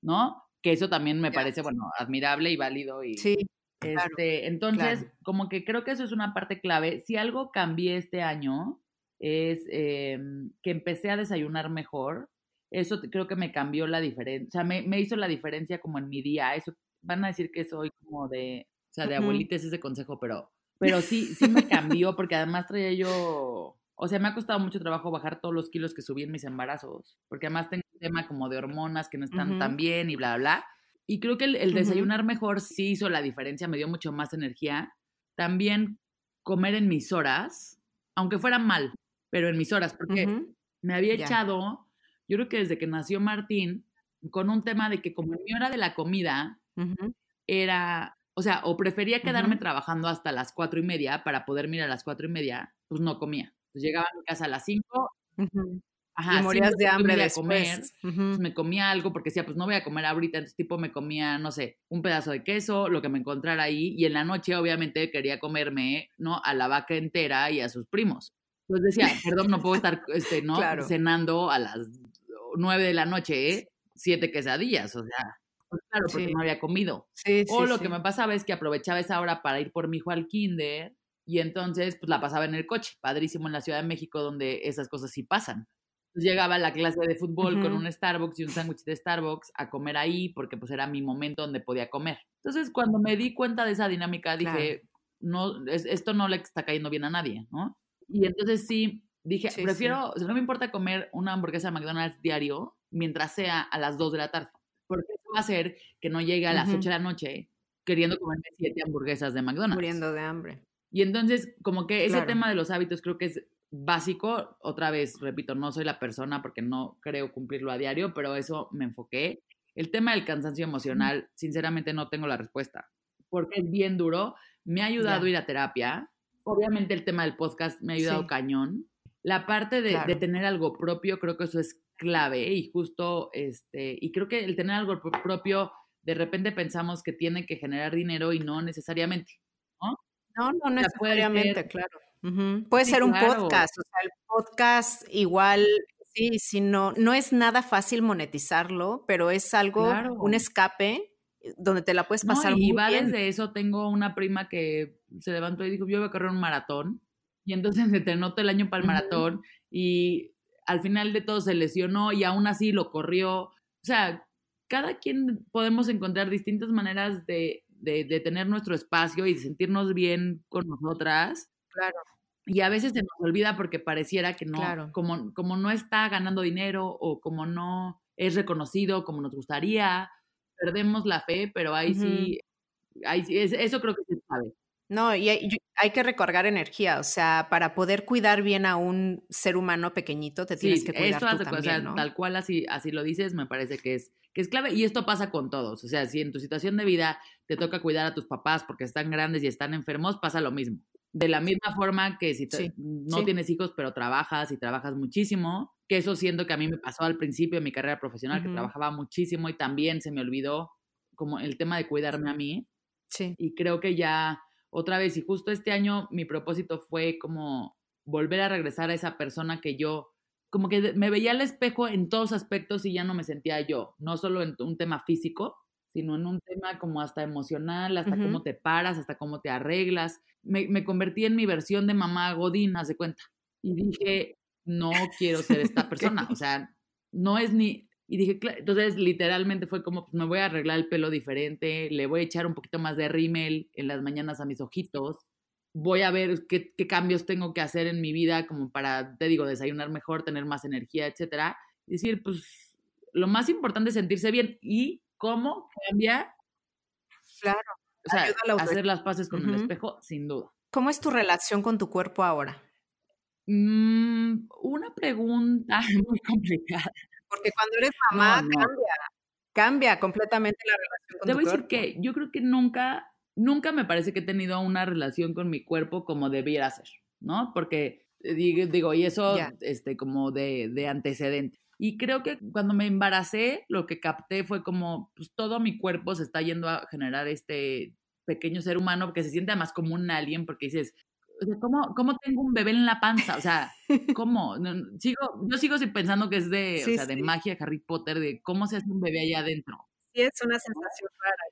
¿no? Que eso también me parece, bueno, admirable y válido y... Sí. Este, Claro, entonces, claro. como que creo que eso es una parte clave. Si algo cambié este año es eh, que empecé a desayunar mejor. Eso creo que me cambió la diferencia, o sea, me, me, hizo la diferencia como en mi día. Eso van a decir que soy como de, o sea, de abuelita es ese consejo, pero, pero sí, sí me cambió porque además traía yo, o sea, me ha costado mucho trabajo bajar todos los kilos que subí en mis embarazos, porque además tengo un tema como de hormonas que no están tan bien y bla, bla, bla. Y creo que el, desayunar mejor sí hizo la diferencia, me dio mucho más energía. También comer en mis horas, aunque fuera mal, pero en mis horas, porque me había echado, yo creo que desde que nació Martín, con un tema de que como en mi hora de la comida era, o sea, o prefería quedarme trabajando hasta las cuatro y media para poder mirar a las cuatro y media, pues no comía. Pues llegaba a mi casa a las cinco. Ajá, y morías de hambre a comer, pues Ujú. me comía algo porque decía, pues no voy a comer ahorita, entonces tipo me comía, no sé, un pedazo de queso, lo que me encontrara ahí, y en la noche obviamente quería comerme, ¿no? A la vaca entera y a sus primos. Entonces decía, perdón, no puedo estar, este, ¿no? Claro. Cenando a las nueve de la noche, ¿eh? siete quesadillas, o sea, pues claro, porque Sí. no había comido. Sí, O sí, lo que me pasaba es que aprovechaba esa hora para ir por mi hijo al kinder y entonces pues la pasaba en el coche, padrísimo en la Ciudad de México donde esas cosas sí pasan. Entonces llegaba a la clase de fútbol con Ujú. un Starbucks y un sándwich de Starbucks a comer ahí porque pues era mi momento donde podía comer. Entonces cuando me di cuenta de esa dinámica dije, no, es- esto no le está cayendo bien a nadie, ¿no? Y entonces sí, dije, Sí, sí. prefiero, o sea, no me importa comer una hamburguesa de McDonald's diario mientras sea a las 2 de la tarde, porque eso va a hacer que no llegue a las Ujú. 8 de la noche queriendo comerme siete hamburguesas de McDonald's. Muriendo de hambre. Y entonces, como que ese Claro. tema de los hábitos creo que es básico. Otra vez, repito, no soy la persona porque no creo cumplirlo a diario, pero eso me enfoqué. El tema del cansancio emocional, sinceramente no tengo la respuesta, porque es bien duro. Me ha ayudado Ya. ir a terapia. Obviamente el tema del podcast me ha ayudado Sí. cañón. La parte de, Claro. de tener algo propio, creo que eso es clave y justo, este, y creo que el tener algo pro- propio, de repente pensamos que tiene que generar dinero y no necesariamente. No, no sea, puede necesariamente, ser- claro. Puede Sí, ser un claro. podcast, o sea, el podcast igual, sí, sí, no, no es nada fácil monetizarlo, pero es algo, Claro. un escape eh, donde te la puedes No, pasar y muy va bien. desde eso, tengo una prima que se levantó y dijo, yo voy a correr un maratón, y entonces se te notó el año para el maratón, y al final de todo se lesionó, y aún así lo corrió. O sea, cada quien podemos encontrar distintas maneras de, de, de tener nuestro espacio y de sentirnos bien con nosotras. Claro, Y a veces se nos olvida porque pareciera que no, Claro. como, como no está ganando dinero o como no es reconocido como nos gustaría, perdemos la fe, pero ahí sí, ahí sí, es- eso creo que se sabe. no, y hay, hay que recargar energía, o sea, para poder cuidar bien a un ser humano pequeñito, te tienes Sí, que cuidar eso tú hace, o sea, también, ¿no? tal cual así, así lo dices, me parece que es, que es clave. Y esto pasa con todos. O sea, si en tu situación de vida te toca cuidar a tus papás porque están grandes y están enfermos, pasa lo mismo. De la misma forma que si Sí, no sí. tienes hijos, pero trabajas y trabajas muchísimo, que eso siento que a mí me pasó al principio de mi carrera profesional, que trabajaba muchísimo y también se me olvidó como el tema de cuidarme a mí. Sí. Y creo que ya otra vez, y justo este año mi propósito fue como volver a regresar a esa persona que yo, como que me veía al espejo en todos aspectos y ya no me sentía yo, no solo en un tema físico, sino en un tema como hasta emocional, hasta cómo te paras, hasta cómo te arreglas. Me, me convertí en mi versión de mamá Godín, haz de cuenta. Y dije, no quiero ser esta persona, o sea, no es ni... Y dije, entonces literalmente fue como, pues me voy a arreglar el pelo diferente, le voy a echar un poquito más de rímel en las mañanas a mis ojitos, voy a ver qué, qué cambios tengo que hacer en mi vida como para, te digo, desayunar mejor, tener más energía, etcétera. Y decir, pues lo más importante es sentirse bien y cómo cambia. Claro. O sea, hacer las paces con el espejo, sin duda. ¿Cómo es tu relación con tu cuerpo ahora? Mm, una pregunta muy complicada. Porque cuando eres mamá cambia, cambia completamente la relación con Te tu decir que yo creo que nunca, nunca me parece que he tenido una relación con mi cuerpo como debiera ser, ¿no? Porque eh, digo, y eso, este, como de, de antecedente. Y creo que cuando me embaracé, lo que capté fue como, pues todo mi cuerpo se está yendo a generar este pequeño ser humano que se siente además como un alien porque dices, ¿cómo, ¿cómo, tengo un bebé en la panza? O sea, ¿cómo? sigo, yo sigo pensando que es de, o sea, de magia Harry Potter, de cómo se hace un bebé allá adentro. Sí, es una sensación rara,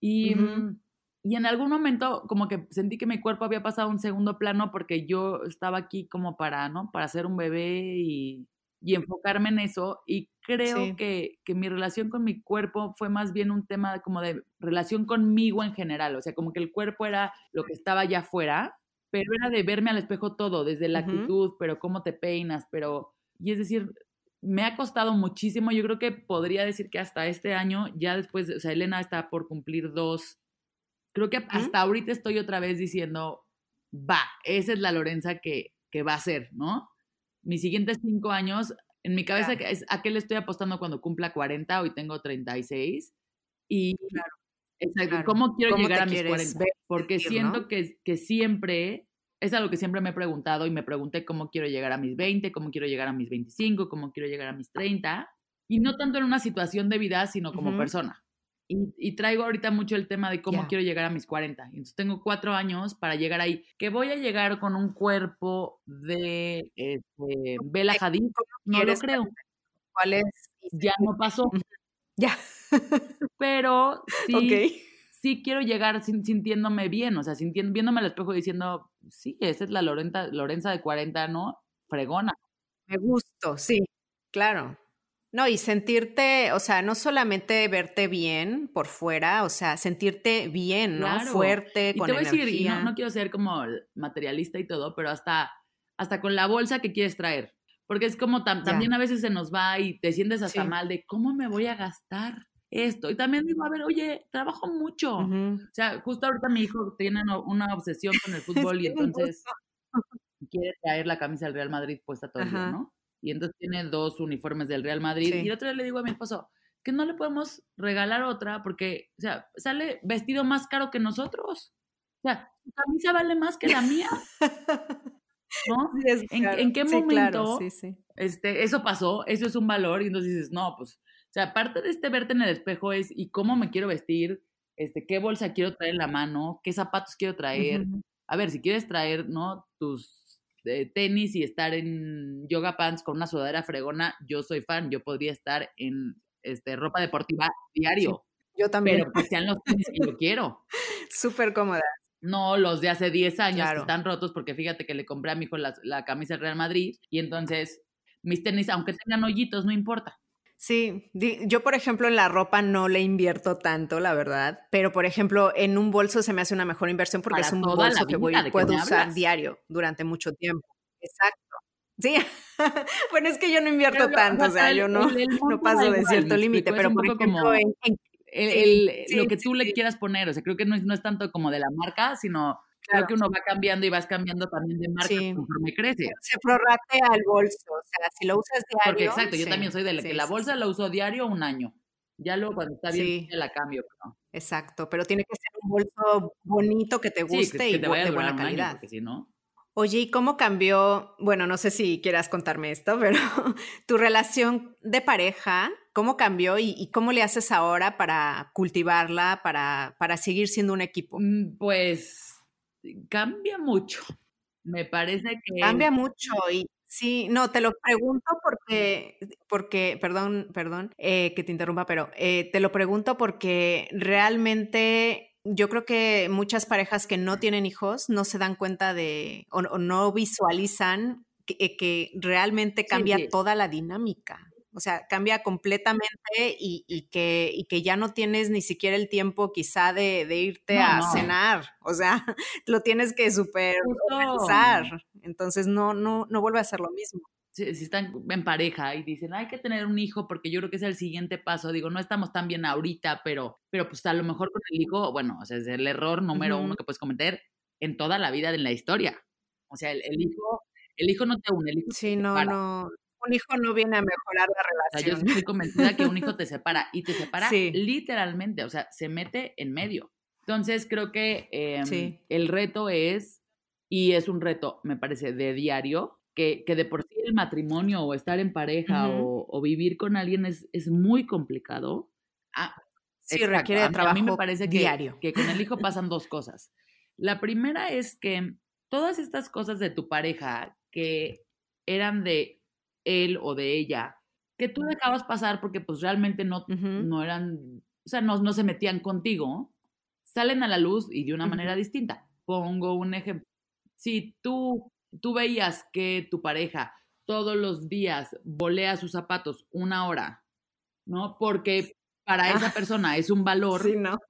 Y, mm, y en algún momento como que sentí que mi cuerpo había pasado a un segundo plano porque yo estaba aquí como para, ¿no? Para ser un bebé y, y enfocarme en eso. Y creo que, que mi relación con mi cuerpo fue más bien un tema como de relación conmigo en general. O sea, como que el cuerpo era lo que estaba allá afuera pero era de verme al espejo todo, desde la actitud, pero cómo te peinas, pero, y es decir, me ha costado muchísimo, yo creo que podría decir que hasta este año, ya después, o sea, Elena está por cumplir dos, creo que hasta ahorita estoy otra vez diciendo, va, esa es la Lorenza que, que va a ser, ¿no? Mis siguientes cinco años, en mi cabeza, es, ¿a qué le estoy apostando cuando cumpla 40? Hoy tengo 36. Y claro. Exacto. ¿Cómo quiero llegar a mis 40? Porque siento que, que siempre, es algo que siempre me he preguntado y me pregunté cómo quiero llegar a mis 20, cómo quiero llegar a mis 25, cómo quiero llegar a mis 30. Y no tanto en una situación de vida, sino como persona. Y, traigo ahorita mucho el tema de cómo quiero llegar a mis 40. Entonces tengo cuatro años para llegar ahí. Que voy a llegar con un cuerpo de este, Bella Hadid. No lo creo. ¿Cuál es? Ya no pasó. Ya. Pero sí, sí quiero llegar sintiéndome bien, o sea, sintiendo, viéndome al espejo diciendo, sí, esa es la Lorenza, Lorenza de 40, ¿no? Fregona. Me gusto, sí, claro. No, y sentirte, o sea, no solamente verte bien por fuera, o sea, sentirte bien, ¿no? Fuerte, y con te voy A decir, y no, quiero ser como materialista y todo, pero hasta, hasta con la bolsa que quieres traer. Porque es como también a veces se nos va y te sientes hasta mal de cómo me voy a gastar esto. Y también digo, a ver, oye, trabajo mucho. O sea, justo ahorita mi hijo tiene una obsesión con el fútbol y entonces quiere traer la camisa del Real Madrid puesta todo el día, ¿no? Y entonces tiene dos uniformes del Real Madrid. Y otra vez le digo a mi esposo, que no le podemos regalar otra porque, o sea, sale vestido más caro que nosotros. O sea, su camisa vale más que la mía. ¿no? ¿En, qué momento Este, eso pasó? Eso es un valor y entonces dices, no, pues, o sea, aparte de este verte en el espejo es, ¿y cómo me quiero vestir? Este, ¿Qué bolsa quiero traer en la mano? ¿Qué zapatos quiero traer? A ver, si quieres traer, ¿no? Tus eh, tenis y estar en yoga pants con una sudadera fregona, yo soy fan, yo podría estar en este, ropa deportiva diario. yo también. Pero que sean los tenis que yo quiero. Súper cómoda. No los de hace 10 años que están rotos, porque fíjate que le compré a mi hijo la, la camisa del Real Madrid y entonces mis tenis, aunque tengan hoyitos, no importa. Sí, yo por ejemplo en la ropa no le invierto tanto, la verdad, pero por ejemplo en un bolso se me hace una mejor inversión porque es un bolso que voy, puedo usar diario durante mucho tiempo. Exacto. Sí, bueno, es que yo no invierto tanto, o sea, yo no, no paso de cierto límite, pero por ejemplo, como... en, el, lo que tú le quieras poner. O sea, creo que no es, no es tanto como de la marca, sino creo que uno va cambiando y vas cambiando también de marca conforme crece. Se prorrate al bolso, o sea, si lo usas diario. Porque exacto, yo también soy de la que la bolsa la uso diario un año. Ya luego cuando está bien la cambio. Exacto, pero tiene que ser un bolso bonito que te guste y de buena calidad. porque si no... Oye, ¿y cómo cambió? Bueno, no sé si quieras contarme esto, pero tu relación de pareja ¿Cómo cambió y, cómo le haces ahora para cultivarla, para, para seguir siendo un equipo? Mm, pues cambia mucho. Me parece que... Cambia mucho y sí, no, te lo pregunto porque, porque perdón, perdón eh, que te interrumpa, pero eh, te lo pregunto porque realmente yo creo que muchas parejas que no tienen hijos no se dan cuenta de o, no visualizan que, que realmente cambia toda la dinámica. O sea, cambia completamente y, que, y que ya no tienes ni siquiera el tiempo quizá de, irte a cenar. O sea, lo tienes que super. Entonces no, no, no vuelve a ser lo mismo. Si, están en pareja y dicen, hay que tener un hijo porque yo creo que es el siguiente paso. Digo, no estamos tan bien ahorita, pero, pero pues a lo mejor con el hijo, bueno, o sea, es el error número uno que puedes cometer en toda la vida de la historia. O sea, el, hijo, el hijo no te une, el hijo Sí, no, no un hijo no viene a mejorar la relación. yo estoy convencida que un hijo te separa y te separa literalmente, o sea, se mete en medio. Entonces creo que em, el reto es, y es un reto, me parece, de diario, que, que de por sí el matrimonio o estar en pareja o, vivir con alguien es, es muy complicado. Ah, sí, requiere de trabajo a mí me parece que, diario. que con el hijo pasan dos cosas. La primera es que todas estas cosas de tu pareja que eran de él o de ella, que tú dejabas pasar porque pues realmente no, no eran, o sea, no, no se metían contigo, salen a la luz y de una manera distinta. Pongo un ejemplo. Si tú, tú veías que tu pareja todos los días volea sus zapatos una hora, ¿no? Porque para esa ah. persona es un valor.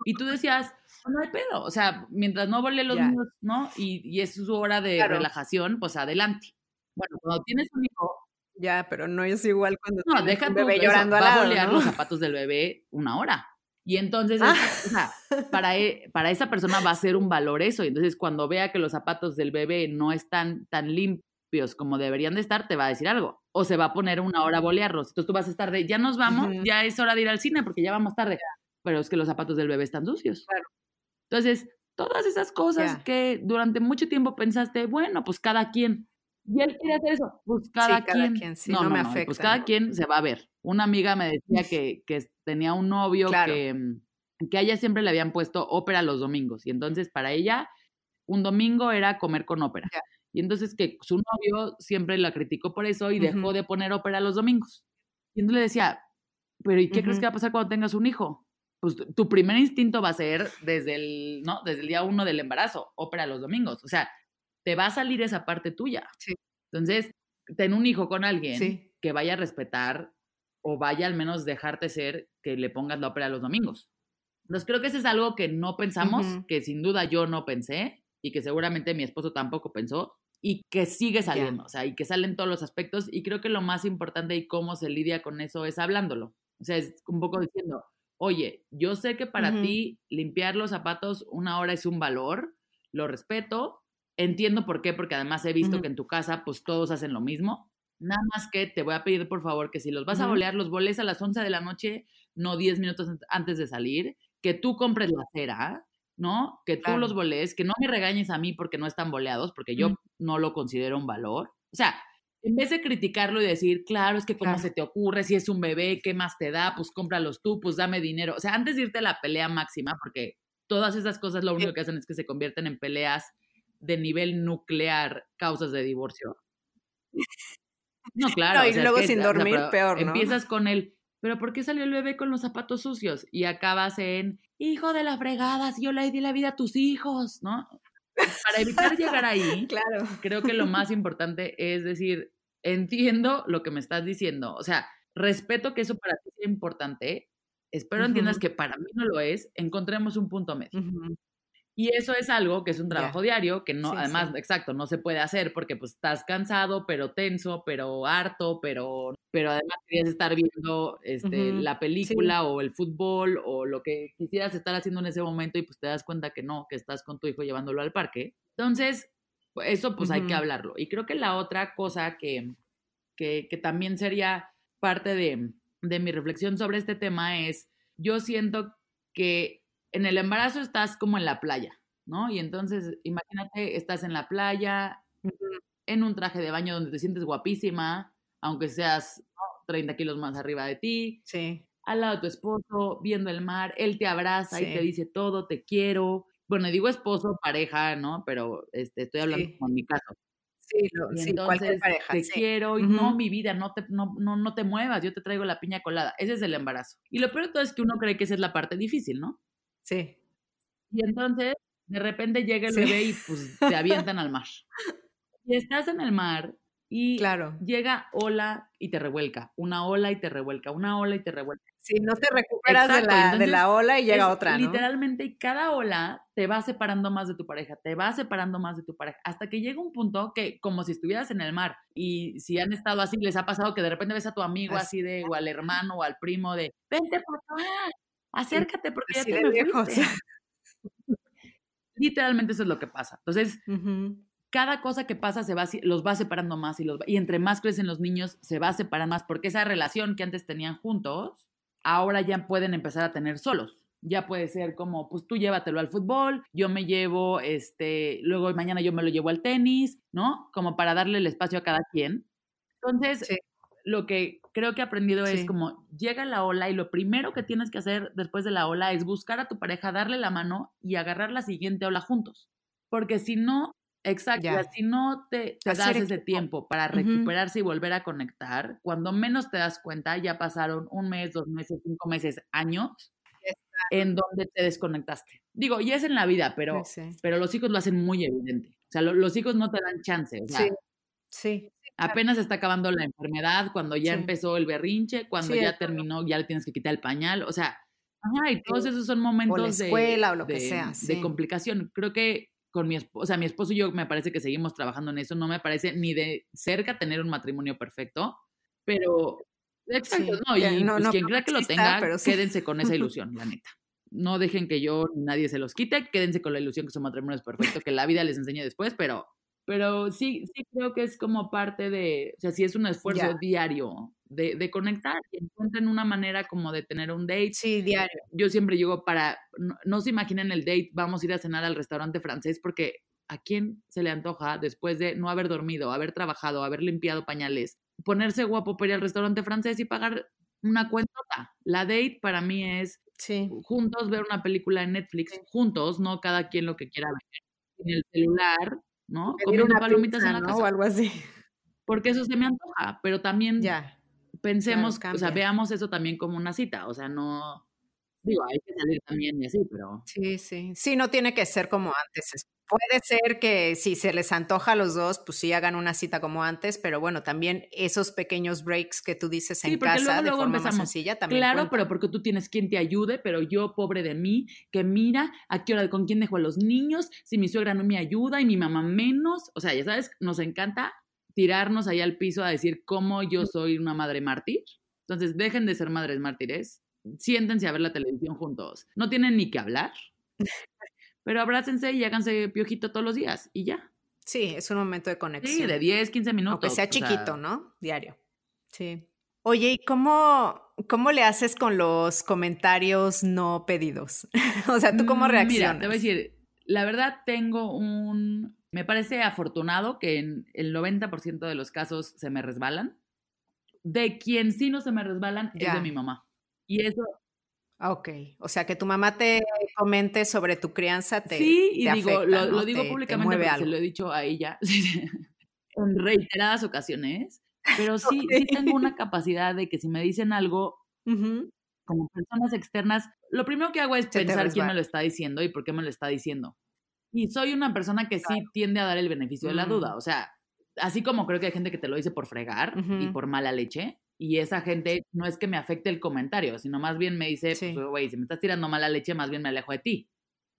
Y tú decías, no hay pedo. O sea, mientras no volé los niños, ¿no? Y, y, es su hora de relajación, pues adelante. Bueno, cuando tienes un hijo, ya, pero no es igual cuando no, deja un bebé llorando al lado, a los zapatos del bebé una hora. Y entonces, ah. o sea, para, e, para esa persona va a ser un valor eso. Y entonces, cuando vea que los zapatos del bebé no están tan limpios como deberían de estar, te va a decir algo. O se va a poner una hora a bolearlos. Entonces, tú vas a estar de, ya nos vamos, ya es hora de ir al cine porque ya vamos tarde. Pero es que los zapatos del bebé están sucios. Claro. Entonces, todas esas cosas que durante mucho tiempo pensaste, bueno, pues cada quien. Y él quiere hacer eso. Pues cada, quien. no, me afecta. Pues cada quien se va a ver. Una amiga me decía que, que tenía un novio que, mm, que a ella siempre le habían puesto ópera los domingos. Y entonces para ella, un domingo era comer con ópera. Y entonces que su novio siempre la criticó por eso y dejó de poner ópera los domingos. Y entonces le decía, pero ¿y qué crees que va a pasar cuando tengas un hijo? Pues tu primer instinto va a ser desde el, ¿no? Desde el día uno del embarazo, ópera los domingos. O sea, te va a salir esa parte tuya. Entonces, ten un hijo con alguien que vaya a respetar o vaya al menos dejarte ser que le pongas la ópera los domingos. Entonces, creo que eso es algo que no pensamos, que sin duda yo no pensé y que seguramente mi esposo tampoco pensó y que sigue saliendo, o sea, y que salen todos los aspectos y creo que lo más importante y cómo se lidia con eso es hablándolo. O sea, es un poco diciendo, oye, yo sé que para ti limpiar los zapatos una hora es un valor, lo respeto, Entiendo por qué, porque además he visto que en tu casa pues todos hacen lo mismo. Nada más que te voy a pedir por favor que si los vas a bolear, los boles a las 11 de la noche, no 10 minutos antes de salir, que tú compres la cera, ¿no? Que tú los bolees, que no me regañes a mí porque no están boleados, porque yo no lo considero un valor. O sea, en vez de criticarlo y decir, claro, es que cómo se te ocurre, si es un bebé, ¿qué más te da? Pues cómpralos tú, pues dame dinero. O sea, antes de irte a la pelea máxima, porque todas esas cosas lo único que hacen es que se convierten en peleas de nivel nuclear causas de divorcio. No, claro. y luego sin dormir, peor, ¿no? Empiezas con el, pero ¿por qué salió el bebé con los zapatos sucios? Y acabas en, hijo de la fregada, si yo le di la vida a tus hijos, ¿no? Para evitar llegar ahí, claro. creo que lo más importante es decir, entiendo lo que me estás diciendo. O sea, respeto que eso para ti sea importante. Espero entiendas que para mí no lo es. Encontremos un punto medio. Y eso es algo que es un trabajo diario, que no, además, exacto, no se puede hacer porque pues estás cansado, pero tenso, pero harto, pero, pero además querías estar viendo este, la película o el fútbol o lo que quisieras estar haciendo en ese momento y pues te das cuenta que no, que estás con tu hijo llevándolo al parque. Entonces, pues, eso pues hay que hablarlo. Y creo que la otra cosa que, que, que también sería parte de, de mi reflexión sobre este tema es, yo siento que en el embarazo estás como en la playa, ¿no? Y entonces, imagínate, estás en la playa, en un traje de baño donde te sientes guapísima, aunque seas 30 kilos más arriba de ti, Sí. al lado de tu esposo, viendo el mar, él te abraza y te dice todo, te quiero. Bueno, digo esposo, pareja, ¿no? Pero este, estoy hablando Sí. en mi caso. Sí, lo- Y sí, cualquier entonces pareja. te sí. quiero y no, mi vida, no te, no, no, no te muevas, yo te traigo la piña colada. Ese es el embarazo. Y lo peor de todo es que uno cree que esa es la parte difícil, ¿no? Sí. Y entonces, de repente llega el Sí. bebé y pues te avientan al mar. Y estás en el mar y Claro. llega ola y te revuelca, una ola y te revuelca, una ola y te revuelca. Sí, no te recuperas de, la, de la ola y llega Es otra, ¿no? Literalmente, y cada ola te va separando más de tu pareja, te va separando más de tu pareja, hasta que llega un punto que, como si estuvieras en el mar, y si han estado así, les ha pasado que de repente ves a tu amigo Así. así de, o al hermano, o al primo de, vente por acá, acércate porque Así ya te me lejos. fuiste". Literalmente eso es lo que pasa. Entonces, cada cosa que pasa se va, los va separando más y, los va- y entre más crecen los niños se va separando más porque esa relación que antes tenían juntos, ahora ya pueden empezar a tener solos. Ya puede ser como, pues tú llévatelo al fútbol, yo me llevo, este, luego mañana yo me lo llevo al tenis, ¿no? Como para darle el espacio a cada quien. Entonces, Sí. lo que creo que he aprendido es Sí. como, llega la ola y lo primero que tienes que hacer después de la ola es buscar a tu pareja, darle la mano y agarrar la siguiente ola juntos. Porque si no, exacto, Ya. si no te, te das ese tiempo para recuperarse y volver a conectar, cuando menos te das cuenta, ya pasaron un mes, dos meses, cinco meses, años, en donde te desconectaste. Digo, y es en la vida, pero, sí. pero los hijos lo hacen muy evidente. O sea, lo- los hijos no te dan chance. O sea, Sí. Sí. Apenas está acabando la enfermedad, cuando ya Sí. empezó el berrinche, cuando Sí, ya terminó, ya le tienes que quitar el pañal. O sea, ajá, y todos esos son momentos de- escuela o lo que de, sea, de sí. complicación. Creo que con mi esposo, o sea, mi esposo y yo me parece que seguimos trabajando en eso. No me parece ni de cerca tener un matrimonio perfecto, pero exacto, no, que y no- pues no quien creo crea que que lo tenga, pero quédense con esa ilusión, la neta. No dejen que yo ni nadie se los quite, quédense con la ilusión que su matrimonio es perfecto, que la vida les enseñe después, pero, pero sí, sí creo que es como parte de, o sea, sí es un esfuerzo diario de, de conectar y encuentren una manera como de tener un date. Sí, diario. Yo siempre digo para, no, no se imaginen el date, vamos a ir a cenar al restaurante francés porque a quién se le antoja después de no haber dormido, haber trabajado, haber limpiado pañales, ponerse guapo para ir al restaurante francés y pagar una cuentota. La date para mí es Sí. juntos ver una película en Netflix, juntos, no cada quien lo que quiera ver, en el celular, ¿no? Comiendo palomitas pizza, en la ¿no? casa. O algo así. Porque eso se me antoja, pero también Ya. pensemos, claro, o sea, veamos eso también como una cita, o sea, no, digo, hay que salir también y así, pero... Sí, sí. Sí, no tiene que ser como antes. Puede ser que si se les antoja a los dos, pues sí hagan una cita como antes, pero bueno, también esos pequeños breaks que tú dices Sí, en porque casa luego, de forma más empezamos. sencilla también. Claro, pero porque tú tienes quien te ayude, pero yo, pobre de mí, que mira a qué hora, con quién dejo a los niños, si mi suegra no me ayuda y mi mamá menos. O sea, ya sabes, nos encanta tirarnos ahí al piso a decir cómo yo soy una madre mártir. Entonces, dejen de ser madres mártires, siéntense a ver la televisión juntos. No tienen ni que hablar, pero abrácense y háganse piojito todos los días y ya. Sí, es un momento de conexión. Sí, de 10, 15 minutos. Aunque sea o sea, chiquito, ¿no? Diario. Sí. Oye, ¿y cómo, cómo le haces con los comentarios no pedidos? o sea, ¿tú cómo Mm, reaccionas? Mira, te voy a decir, la verdad tengo un... Me parece afortunado que en el 90% de los casos se me resbalan. De quien sí no se me resbalan es de mi mamá. Y eso, Ok, o sea, que tu mamá te comente sobre tu crianza te sí, y te digo, afecta, lo, ¿no? lo digo Te- te públicamente porque se lo he dicho a ella en reiteradas ocasiones, pero sí, sí tengo una capacidad de que si me dicen algo, como personas externas, lo primero que hago es Se pensar quién me lo está diciendo y por qué me lo está diciendo. Y soy una persona que sí tiende a dar el beneficio de la duda. O sea, así como creo que hay gente que te lo dice por fregar y por mala leche, y esa gente no es que me afecte el comentario, sino más bien me dice, Sí. pues, güey, si me estás tirando mala leche, más bien me alejo de ti.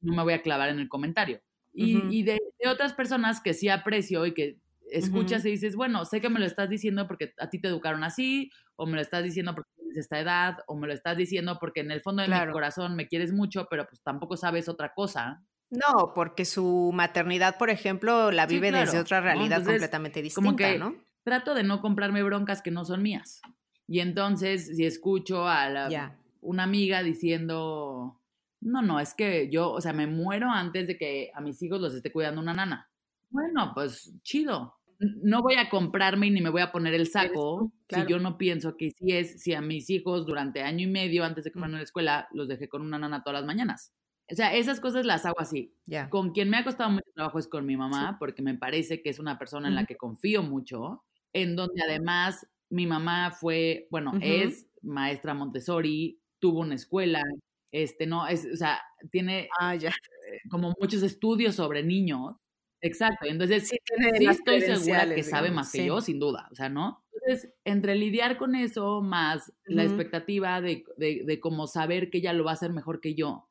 No me voy a clavar en el comentario. Y, de, de otras personas que sí aprecio y que escuchas Ujú. y dices, bueno, sé que me lo estás diciendo porque a ti te educaron así, o me lo estás diciendo porque tienes esta edad, o me lo estás diciendo porque en el fondo de mi Claro. corazón me quieres mucho, pero pues tampoco sabes otra cosa. No, porque su maternidad, por ejemplo, la Sí, vive desde otra realidad Entonces, completamente como distinta, que ¿no? Trato de no comprarme broncas que no son mías. Y entonces, si escucho a la- una amiga diciendo, no, no, es que yo, o sea, me muero antes de que a mis hijos los esté cuidando una nana. Bueno, pues chido. no voy a comprarme ni me voy a poner el saco claro. si yo no pienso que sí es, si a mis hijos durante año y medio antes de que Mm. fueran a la escuela, los dejé con una nana todas las mañanas. O sea, esas cosas las hago así. Con quien me ha costado mucho trabajo es con mi mamá, porque me parece que es una persona en la que confío mucho, en donde además mi mamá fue, bueno, es maestra Montessori, tuvo una escuela, este, no, es, o sea, tiene Ah, ya. eh, como muchos estudios sobre niños. Exacto, entonces Sí, sí estoy segura que sabe más que yo, sin duda, o sea, ¿no? Entonces, entre lidiar con eso, más la expectativa de, de, de como saber que ella lo va a hacer mejor que yo,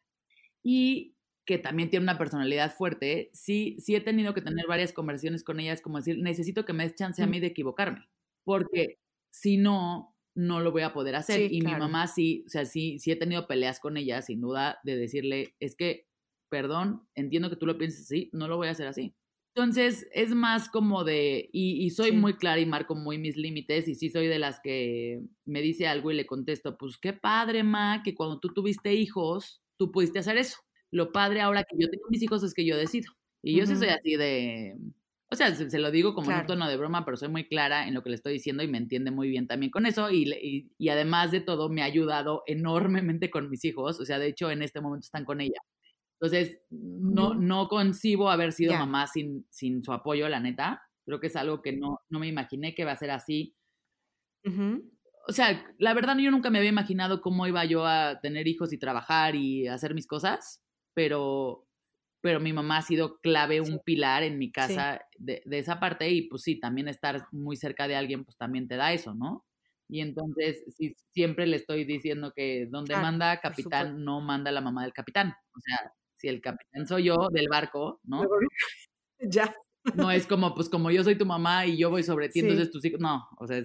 y que también tiene una personalidad fuerte, sí, sí he tenido que tener varias conversaciones con ellas, como decir, necesito que me des chance a mí de equivocarme, porque si no, no lo voy a poder hacer. Sí, y mi mamá sí, o sea, sí, sí he tenido peleas con ella, sin duda, de decirle, es que, perdón, entiendo que tú lo pienses así, no lo voy a hacer así. Entonces, es más como de, y, y soy Sí. muy clara y marco muy mis límites, y sí soy de las que me dice algo y le contesto, pues qué padre, ma, que cuando tú tuviste hijos, tú pudiste hacer eso. Lo padre ahora que yo tengo mis hijos es que yo decido. Y yo sí soy así de, o sea, se, se lo digo como en un tono de broma, pero soy muy clara en lo que le estoy diciendo y me entiende muy bien también con eso. Y, le- y, y además de todo, me ha ayudado enormemente con mis hijos. O sea, de hecho, en este momento están con ella. Entonces, no, no concibo haber sido mamá sin, sin su apoyo, la neta. Creo que es algo que no, no me imaginé que va a ser así. Ujú. O sea, la verdad yo nunca me había imaginado cómo iba yo a tener hijos y trabajar y hacer mis cosas, pero, pero mi mamá ha sido clave, un pilar en mi casa de, de esa parte y pues sí, también estar muy cerca de alguien pues también te da eso, ¿no? Y entonces sí, siempre le estoy diciendo que donde Claro, manda capitán, no manda la mamá del capitán. O sea, si el capitán soy yo del barco, ¿no? Ya. No es como, pues como yo soy tu mamá y yo voy sobre ti, Sí. entonces tus hijos, no, o sea,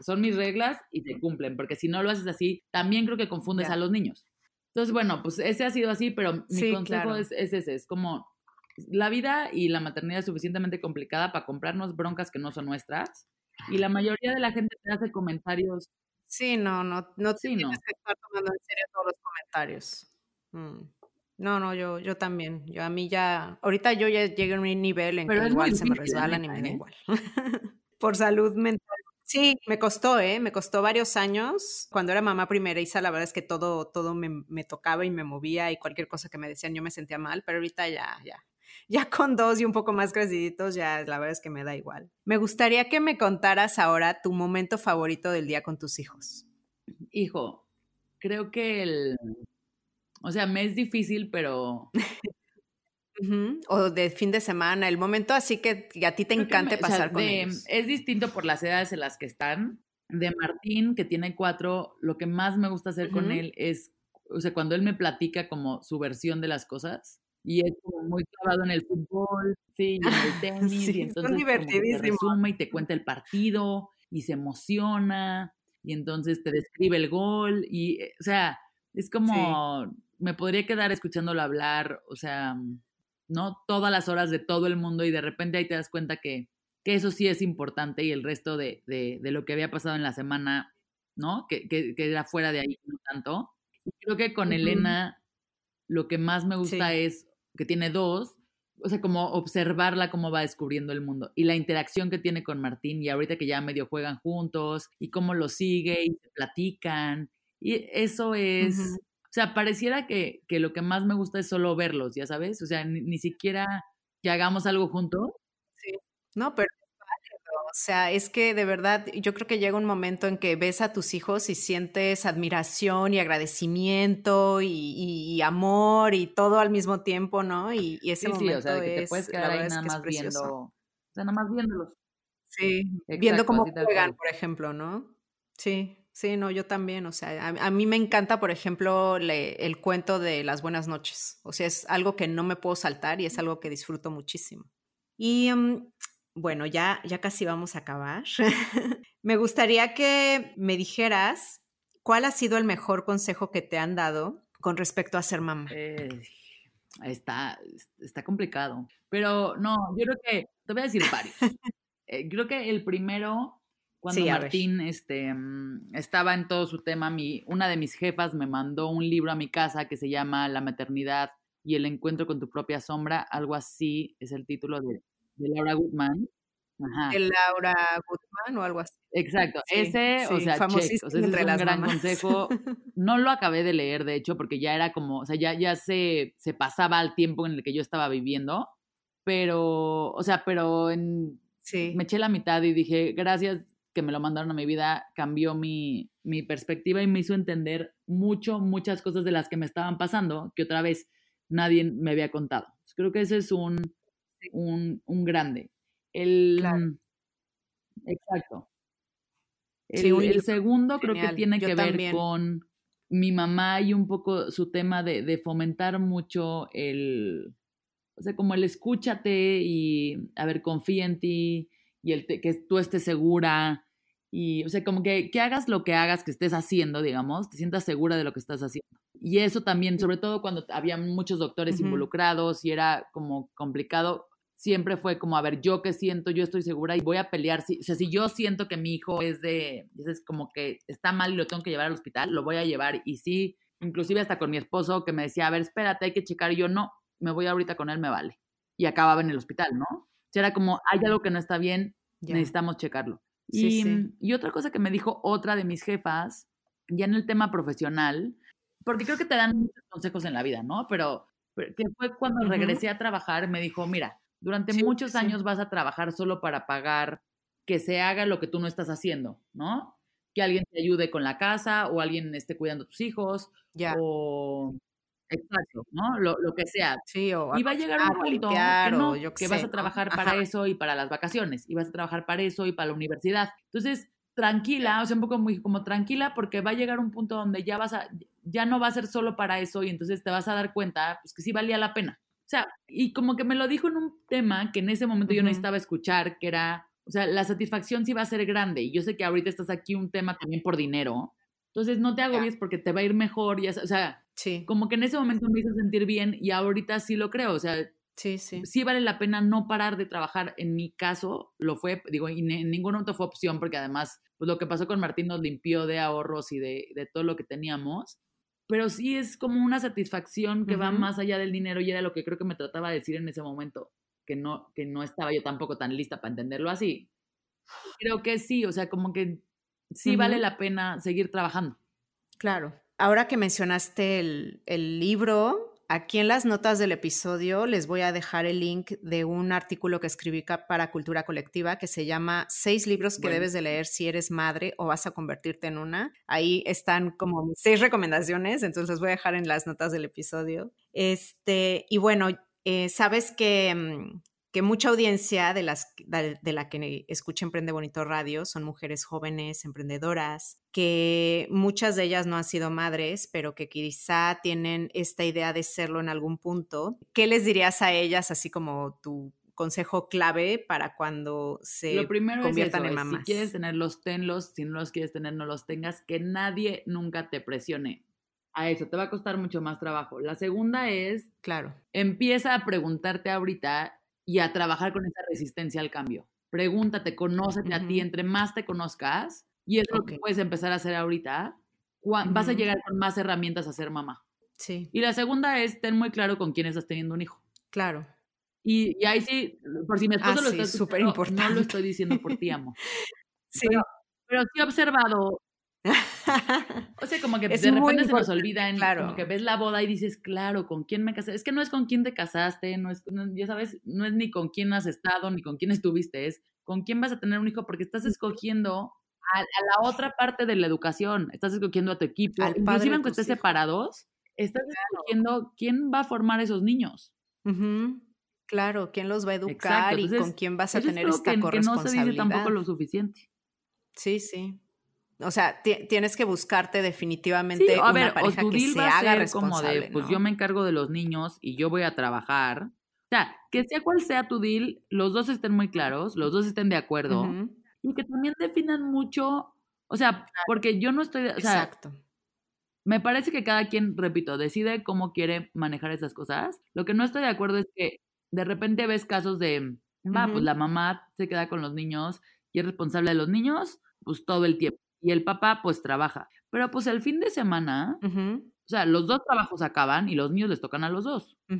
son mis reglas y se cumplen, porque si no lo haces así, también creo que confundes Ya. a los niños. Entonces, bueno, pues ese ha sido así, pero mi Sí, consejo claro. es, es ese, es como la vida y la maternidad es suficientemente complicada para comprarnos broncas que no son nuestras y la mayoría de la gente te hace comentarios, Sí, no, no, no Sí, no. tienes que estar tomando en serio todos los comentarios. Mm. No, no, yo, yo también. Yo a mí ya, ahorita yo ya llegué a un nivel en Pero que igual se me resbalan y neta, me da ¿eh? igual. Por salud mental. Sí, me costó, ¿eh? Me costó varios años. Cuando era mamá primeriza, la verdad es que todo, todo me, me tocaba y me movía y cualquier cosa que me decían yo me sentía mal, pero ahorita ya, ya. Ya con dos y un poco más creciditos, ya la verdad es que me da igual. Me gustaría que me contaras ahora tu momento favorito del día con tus hijos. hijo, creo que el, o sea, me es difícil, pero Ujú, O de fin de semana, el momento así que, a ti te Creo encante me- o sea, pasar con de- ellos. Es distinto por las edades en las que están. De Martín, que tiene cuatro, lo que más me gusta hacer con Ujú. él es, o sea, cuando él me platica como su versión de las cosas y es como muy clavado en el fútbol, sí, y en el tenis, Sí, y entonces que te resume y te cuenta el partido y se emociona y entonces te describe el gol y, eh, o sea, es como, me podría quedar escuchándolo hablar, o sea, ¿no? Todas las horas de todo el mundo y de repente ahí te das cuenta que, que eso sí es importante y el resto de, de, de lo que había pasado en la semana, ¿no? Que, que, que era fuera de ahí, no tanto. Y creo que con. Elena lo que más me gusta Sí. es que tiene dos, o sea, como observarla cómo va descubriendo el mundo y la interacción que tiene con Martín y ahorita que ya medio juegan juntos y cómo lo sigue y se platican. Y eso es, o sea, pareciera que, que lo que más me gusta es solo verlos, ya sabes, o sea, ni, ni siquiera que hagamos algo juntos. Sí. No, pero es O sea, es que de verdad yo creo que llega un momento en que ves a tus hijos y sientes admiración y agradecimiento y, y- y amor y todo al mismo tiempo, ¿no? Y, y ese Sí, sí, momento o sea, de que te es, puedes quedar ahí es nada que es más viendo, o sea, nada más viéndolos. Sí, viendo cómo juegan, por ejemplo, ¿no? Sí, sí, no, yo también, o sea, a, a mí me encanta, por ejemplo, le- el cuento de las buenas noches, o sea, es algo que no me puedo saltar y es algo que disfruto muchísimo. Y mm, bueno, ya, ya casi vamos a acabar. me gustaría que me dijeras cuál ha sido el mejor consejo que te han dado con respecto a ser mamá. Eh, está, está complicado. Pero no, yo creo que, te voy a decir varios. Eh, creo que el primero, cuando Sí. Martín este, mm, estaba en todo su tema, mi, una de mis jefas me mandó un libro a mi casa que se llama La maternidad y el encuentro con tu propia sombra, algo así es el título de, de Laura Goodman. Ajá. de Laura Gutman o algo así. Exacto, Sí, ese, o sí, sea, check, o sea, ese entre es un las gran mamás. consejo. No lo acabé de leer, de hecho, porque ya era como, o sea, ya, ya se, se pasaba al tiempo en el que yo estaba viviendo, pero, o sea, pero en, Sí, me eché la mitad y dije, gracias que me lo mandaron a mi vida, cambió mi, mi perspectiva y me hizo entender mucho, muchas cosas de las que me estaban pasando, que otra vez nadie me había contado. Creo que ese es un, un, un grande. El, Claro. Exacto. El, el segundo creo que tiene Yo que ver también. con mi mamá y un poco su tema de, de fomentar mucho el, o sea, como el escúchate y, a ver, confía en ti y el te- que tú estés segura y, o sea, como que, que hagas lo que hagas, que estés haciendo, digamos, te sientas segura de lo que estás haciendo. Y eso también, sobre todo cuando había muchos doctores involucrados y era como complicado, siempre fue como, a ver, yo qué siento, yo estoy segura y voy a pelear. Si, o sea, si yo siento que mi hijo es de, es como que está mal y lo tengo que llevar al hospital, lo voy a llevar. Y sí, inclusive hasta con mi esposo que me decía, a ver, espérate, hay que checar. Y yo, no, me voy ahorita con él, me vale. Y acababa en el hospital, ¿no? O sea, era como, hay algo que no está bien, necesitamos checarlo. Sí, y, sí. y otra cosa que me dijo otra de mis jefas, ya en el tema profesional, porque creo que te dan muchos consejos en la vida, ¿no? Pero, pero que fue cuando regresé a trabajar, me dijo, mira, durante Sí, muchos años vas a trabajar solo para pagar que se haga lo que tú no estás haciendo, ¿no? Que alguien te ayude con la casa o alguien esté cuidando a tus hijos Ya. o... Exacto, ¿no? Lo, lo que sea. Sí, o Y va a llegar un punto que no, yo que vas a trabajar para eso y para las vacaciones, y vas a trabajar para eso y para la universidad. Entonces, tranquila, o sea, un poco muy como tranquila porque va a llegar un punto donde ya vas a, ya no va a ser solo para eso y entonces te vas a dar cuenta, pues que sí valía la pena. O sea, y como que me lo dijo en un tema que en ese momento yo Ujú. necesitaba escuchar, que era, o sea, la satisfacción sí va a ser grande y yo sé que ahorita estás aquí un tema también por dinero. Entonces no te agobies porque te va a ir mejor, ya, o sea, Sí, como que en ese momento me hizo sentir bien y ahorita sí lo creo, o sea, sí, sí. sí vale la pena no parar de trabajar. En mi caso, lo fue, digo, y en ningún otro fue opción, porque además, pues lo que pasó con Martín nos limpió de ahorros y de, de todo lo que teníamos. Pero sí es como una satisfacción que va Ujú. más allá del dinero y era lo que creo que me trataba de decir en ese momento, que no, que no estaba yo tampoco tan lista para entenderlo así. Creo que sí, o sea, como que sí vale Ujú. la pena seguir trabajando. Claro. Ahora que mencionaste el, el libro, aquí en las notas del episodio les voy a dejar el link de un artículo que escribí para Cultura Colectiva que se llama Seis libros que Bueno. debes de leer si eres madre o vas a convertirte en una. Ahí están como mis seis recomendaciones, entonces los voy a dejar en las notas del episodio. Este, y bueno, eh, sabes que, mm, que mucha audiencia de, las, de, la que escucha Emprende Bonito Radio son mujeres jóvenes, emprendedoras, que muchas de ellas no han sido madres, pero que quizá tienen esta idea de serlo en algún punto. ¿Qué les dirías a ellas, así como tu consejo clave para cuando se Lo primero es conviertan eso, en es, mamás? si quieres tenerlos, tenlos, si no los quieres tener, no los tengas, que nadie nunca te presione a eso, te va a costar mucho más trabajo. La segunda es, Claro. empieza a preguntarte ahorita y a trabajar con esa resistencia al cambio. Pregúntate, conócete a ti, entre más te conozcas, y es lo que puedes empezar a hacer ahorita, vas a llegar con más herramientas a ser mamá. Sí, Y la segunda es, ten muy claro con quién estás teniendo un hijo. claro. Y, y ahí sí, por si mi esposo Ah, lo sí, está súper escuchando, no lo importante. estoy diciendo por ti, amo. Sí. Pero, pero sí he observado, o sea, como que Es de repente se nos importante, olvida, en, claro. como que ves la boda y dices, claro, ¿con quién me casé? Es que no es con quién te casaste, no es, no- ya sabes, no es ni con quién has estado, ni con quién estuviste, es con quién vas a tener un hijo, porque estás escogiendo a, a la otra parte de la educación, estás escogiendo a tu equipo, Al inclusive aunque estés hijos. separados, estás escogiendo quién va a formar esos niños. Claro, quién los va a educar Exacto, y con quién vas a tener esta que, que no se corresponsabilidad. dice tampoco lo suficiente. Sí, sí. O sea, ti- tienes que buscarte definitivamente Sí, a una ver, o pareja tu que deal se va a haga ser como de, responsable, pues ¿no? yo me encargo de los niños y yo voy a trabajar. O sea, que sea cual sea tu deal, los dos estén muy claros, los dos estén de acuerdo y que también definan mucho, o sea, porque yo no estoy, o sea, Exacto. me parece que cada quien, repito, decide cómo quiere manejar esas cosas. Lo que no estoy de acuerdo es que de repente ves casos de, va, pues la mamá se queda con los niños y es responsable de los niños, pues todo el tiempo. Y el papá, pues trabaja. Pero pues el fin de semana, o sea, los dos trabajos acaban y los niños les tocan a los dos. O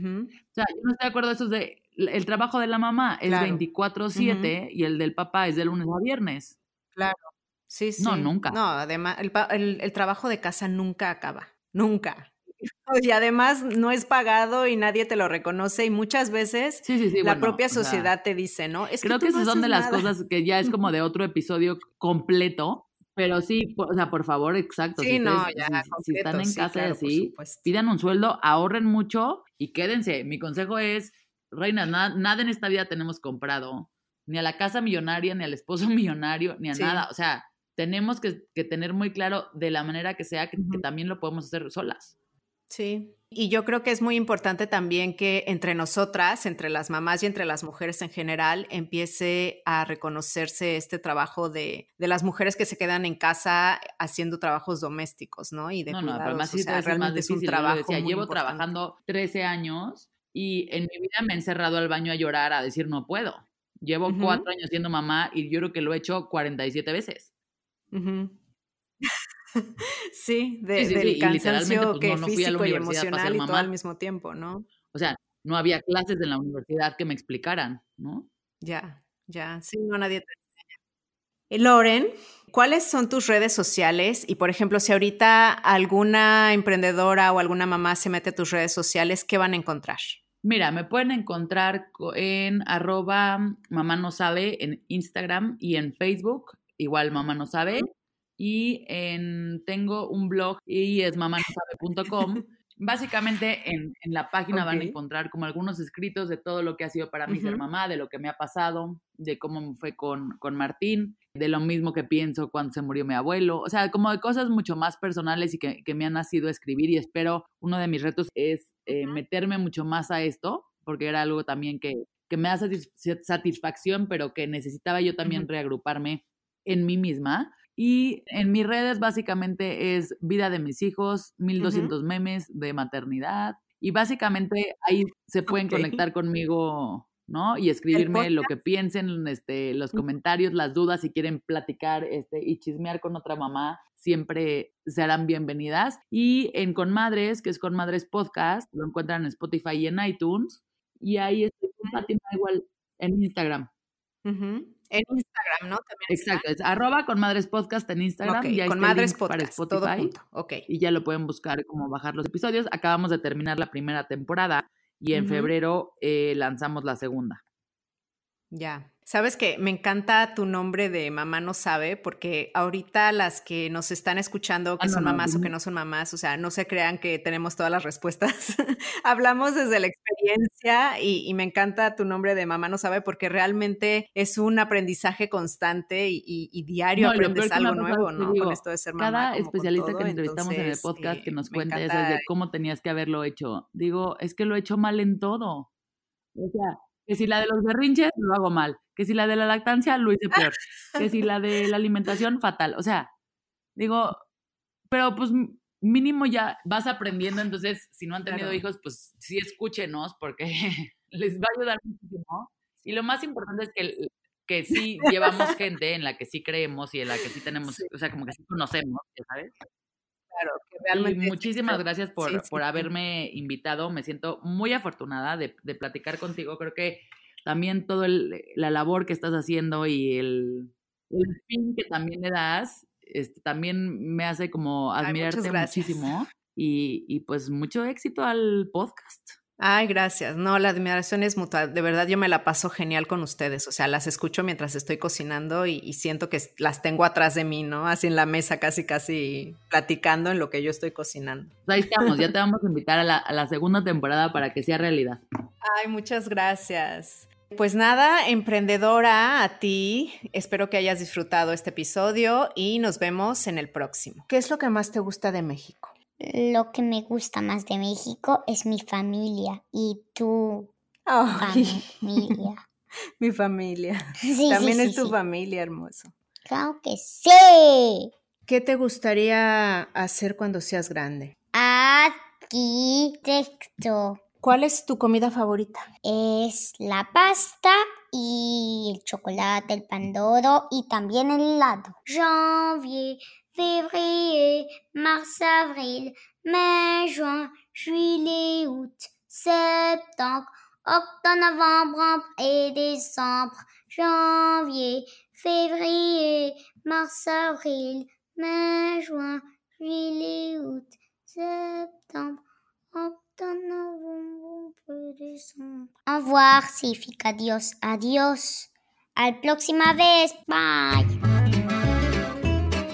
sea, yo no estoy de acuerdo eso de el trabajo de la mamá es Claro. 24/7 y el del papá es de lunes a viernes. Claro. Sí, sí. No, nunca. No, además, el, el- el trabajo de casa nunca acaba. Nunca. Y además no es pagado y nadie te lo reconoce y muchas veces Sí, sí, sí. la bueno, propia o sea, sociedad te dice, ¿no? Es creo que no esas son de las cosas que ya es como de otro episodio completo, pero sí, o sea, por favor, exacto. Sí, si no, ustedes- ya, si- si, están en sí, casa claro, así, pidan un sueldo, ahorren mucho y quédense. Mi consejo es, reina, na- nada en esta vida tenemos comprado, ni a la casa millonaria, ni al esposo millonario, ni a Sí. nada. O sea, tenemos que, que tener muy claro de la manera que sea que, también lo podemos hacer solas. Sí. Y yo creo que es muy importante también que entre nosotras, entre las mamás y entre las mujeres en general, empiece a reconocerse este trabajo de, de las mujeres que se quedan en casa haciendo trabajos domésticos, ¿no? Y de No, no, pero cuidados. además o sí sea, debe ser más realmente es un trabajo decía, muy llevo importante. trabajando 13 años y en mi vida me he encerrado al baño a llorar, a decir no puedo. Llevo Ujú. cuatro años siendo mamá y yo creo que lo he hecho 47 veces. Ujú. sí, de, Sí, sí, del sí, cansancio pues, que no- no físico y emocional y todo al mismo tiempo, ¿no? O sea, no había clases en la universidad que me explicaran, ¿no? Ya, ya, sí, no nadie te enseña. Eh, Loren, ¿cuáles son tus redes sociales? Y por ejemplo, si ahorita alguna emprendedora o alguna mamá se mete a tus redes sociales, ¿qué van a encontrar? Mira, me pueden encontrar co- en arroba mamá no sabe en Instagram y en Facebook, igual mamá no sabe. Y en, tengo un blog y es mamanosabe.com. Básicamente en, en la página van a encontrar como algunos escritos de todo lo que ha sido para mí ser Ujú. mamá, de lo que me ha pasado, de cómo me fue con, con Martín, de lo mismo que pienso cuando se murió mi abuelo, o sea, como de cosas mucho más personales y que, que me han nacido escribir y espero, uno de mis retos es eh, meterme mucho más a esto, porque era algo también que, que me da satis- satisfacción, pero que necesitaba yo también Ujú. reagruparme en mí misma. Y en mis redes básicamente es vida de mis hijos, 1200 memes de maternidad. Y básicamente ahí se pueden conectar conmigo, ¿no? Y escribirme lo que piensen, este, los comentarios, las dudas, si quieren platicar este, y chismear con otra mamá, siempre serán bienvenidas. Y en Conmadres, que es Conmadres Podcast, lo encuentran en Spotify y en iTunes. Y ahí estoy con igual en Instagram. Ujú. En Instagram, ¿no? También está. Exacto, es arroba con Madres Podcast en Instagram. Y ahí con Madres link para Podcast, todo Spotify. junto. Ok. Y ya lo pueden buscar como bajar los episodios. Acabamos de terminar la primera temporada y en febrero eh, lanzamos la segunda. Ya. Sabes que me encanta tu nombre de mamá no sabe, porque ahorita las que nos están escuchando, que Ah, son no, mamás o que no son mamás, o sea, no se crean que tenemos todas las respuestas. Hablamos desde la experiencia y, y me encanta tu nombre de mamá no sabe, porque realmente es un aprendizaje constante y, y- y diario No, aprendes que algo nuevo, que ¿no? digo, Con esto de ser mamá. Cada especialista que todo, entrevistamos en el podcast que nos cuenta eso de cómo tenías que haberlo hecho. Digo, es que lo he hecho mal en todo. O sea, que si la de los berrinches lo hago mal, que si la de la lactancia lo hice peor, que si la de la alimentación fatal. O sea, digo, pero pues mínimo ya vas aprendiendo, entonces si no han tenido Claro. hijos, pues sí escúchenos porque les va a ayudar muchísimo. Y lo más importante es que, que sí llevamos gente en la que sí creemos y en la que sí tenemos, Sí. o sea, como que sí conocemos, ¿sabes? Claro, que Y realmente es muchísimas gracias por, Sí, sí, por haberme invitado. Me siento muy afortunada de, de platicar contigo. Creo que también toda la labor que estás haciendo y el, el fin que también le das, este, también me hace como Ay, admirarte gracias. muchísimo. Y, y pues mucho éxito al podcast. Ay, gracias. No, la admiración es mutua. De verdad, yo me la paso genial con ustedes. O sea, las escucho mientras estoy cocinando y, y siento que las tengo atrás de mí, ¿no? Así en la mesa, casi, casi platicando en lo que yo estoy cocinando. Pues ahí estamos, ya te vamos a invitar a la, a la segunda temporada para que sea realidad. Ay, muchas gracias. Pues nada, emprendedora, a ti. Espero que hayas disfrutado este episodio y nos vemos en el próximo. ¿Qué es lo que más te gusta de México? Lo que me gusta más de México es mi familia y tu familia. mi familia. Sí, También sí, es sí, tu sí. familia, hermoso. Claro que sí. ¿Qué te gustaría hacer cuando seas grande? Arquitecto ¿Cuál es tu comida favorita? es la pasta y el chocolate, el pandoro y también el helado. Janvier, février, mars, avril, mai, juin, juillet, août, septembre, octobre, novembre et décembre, janvier, février, mars, avril, mai, juin, juillet, août, septembre, octobre. Au revoir significa adiós, adiós. Al próxima vez, bye.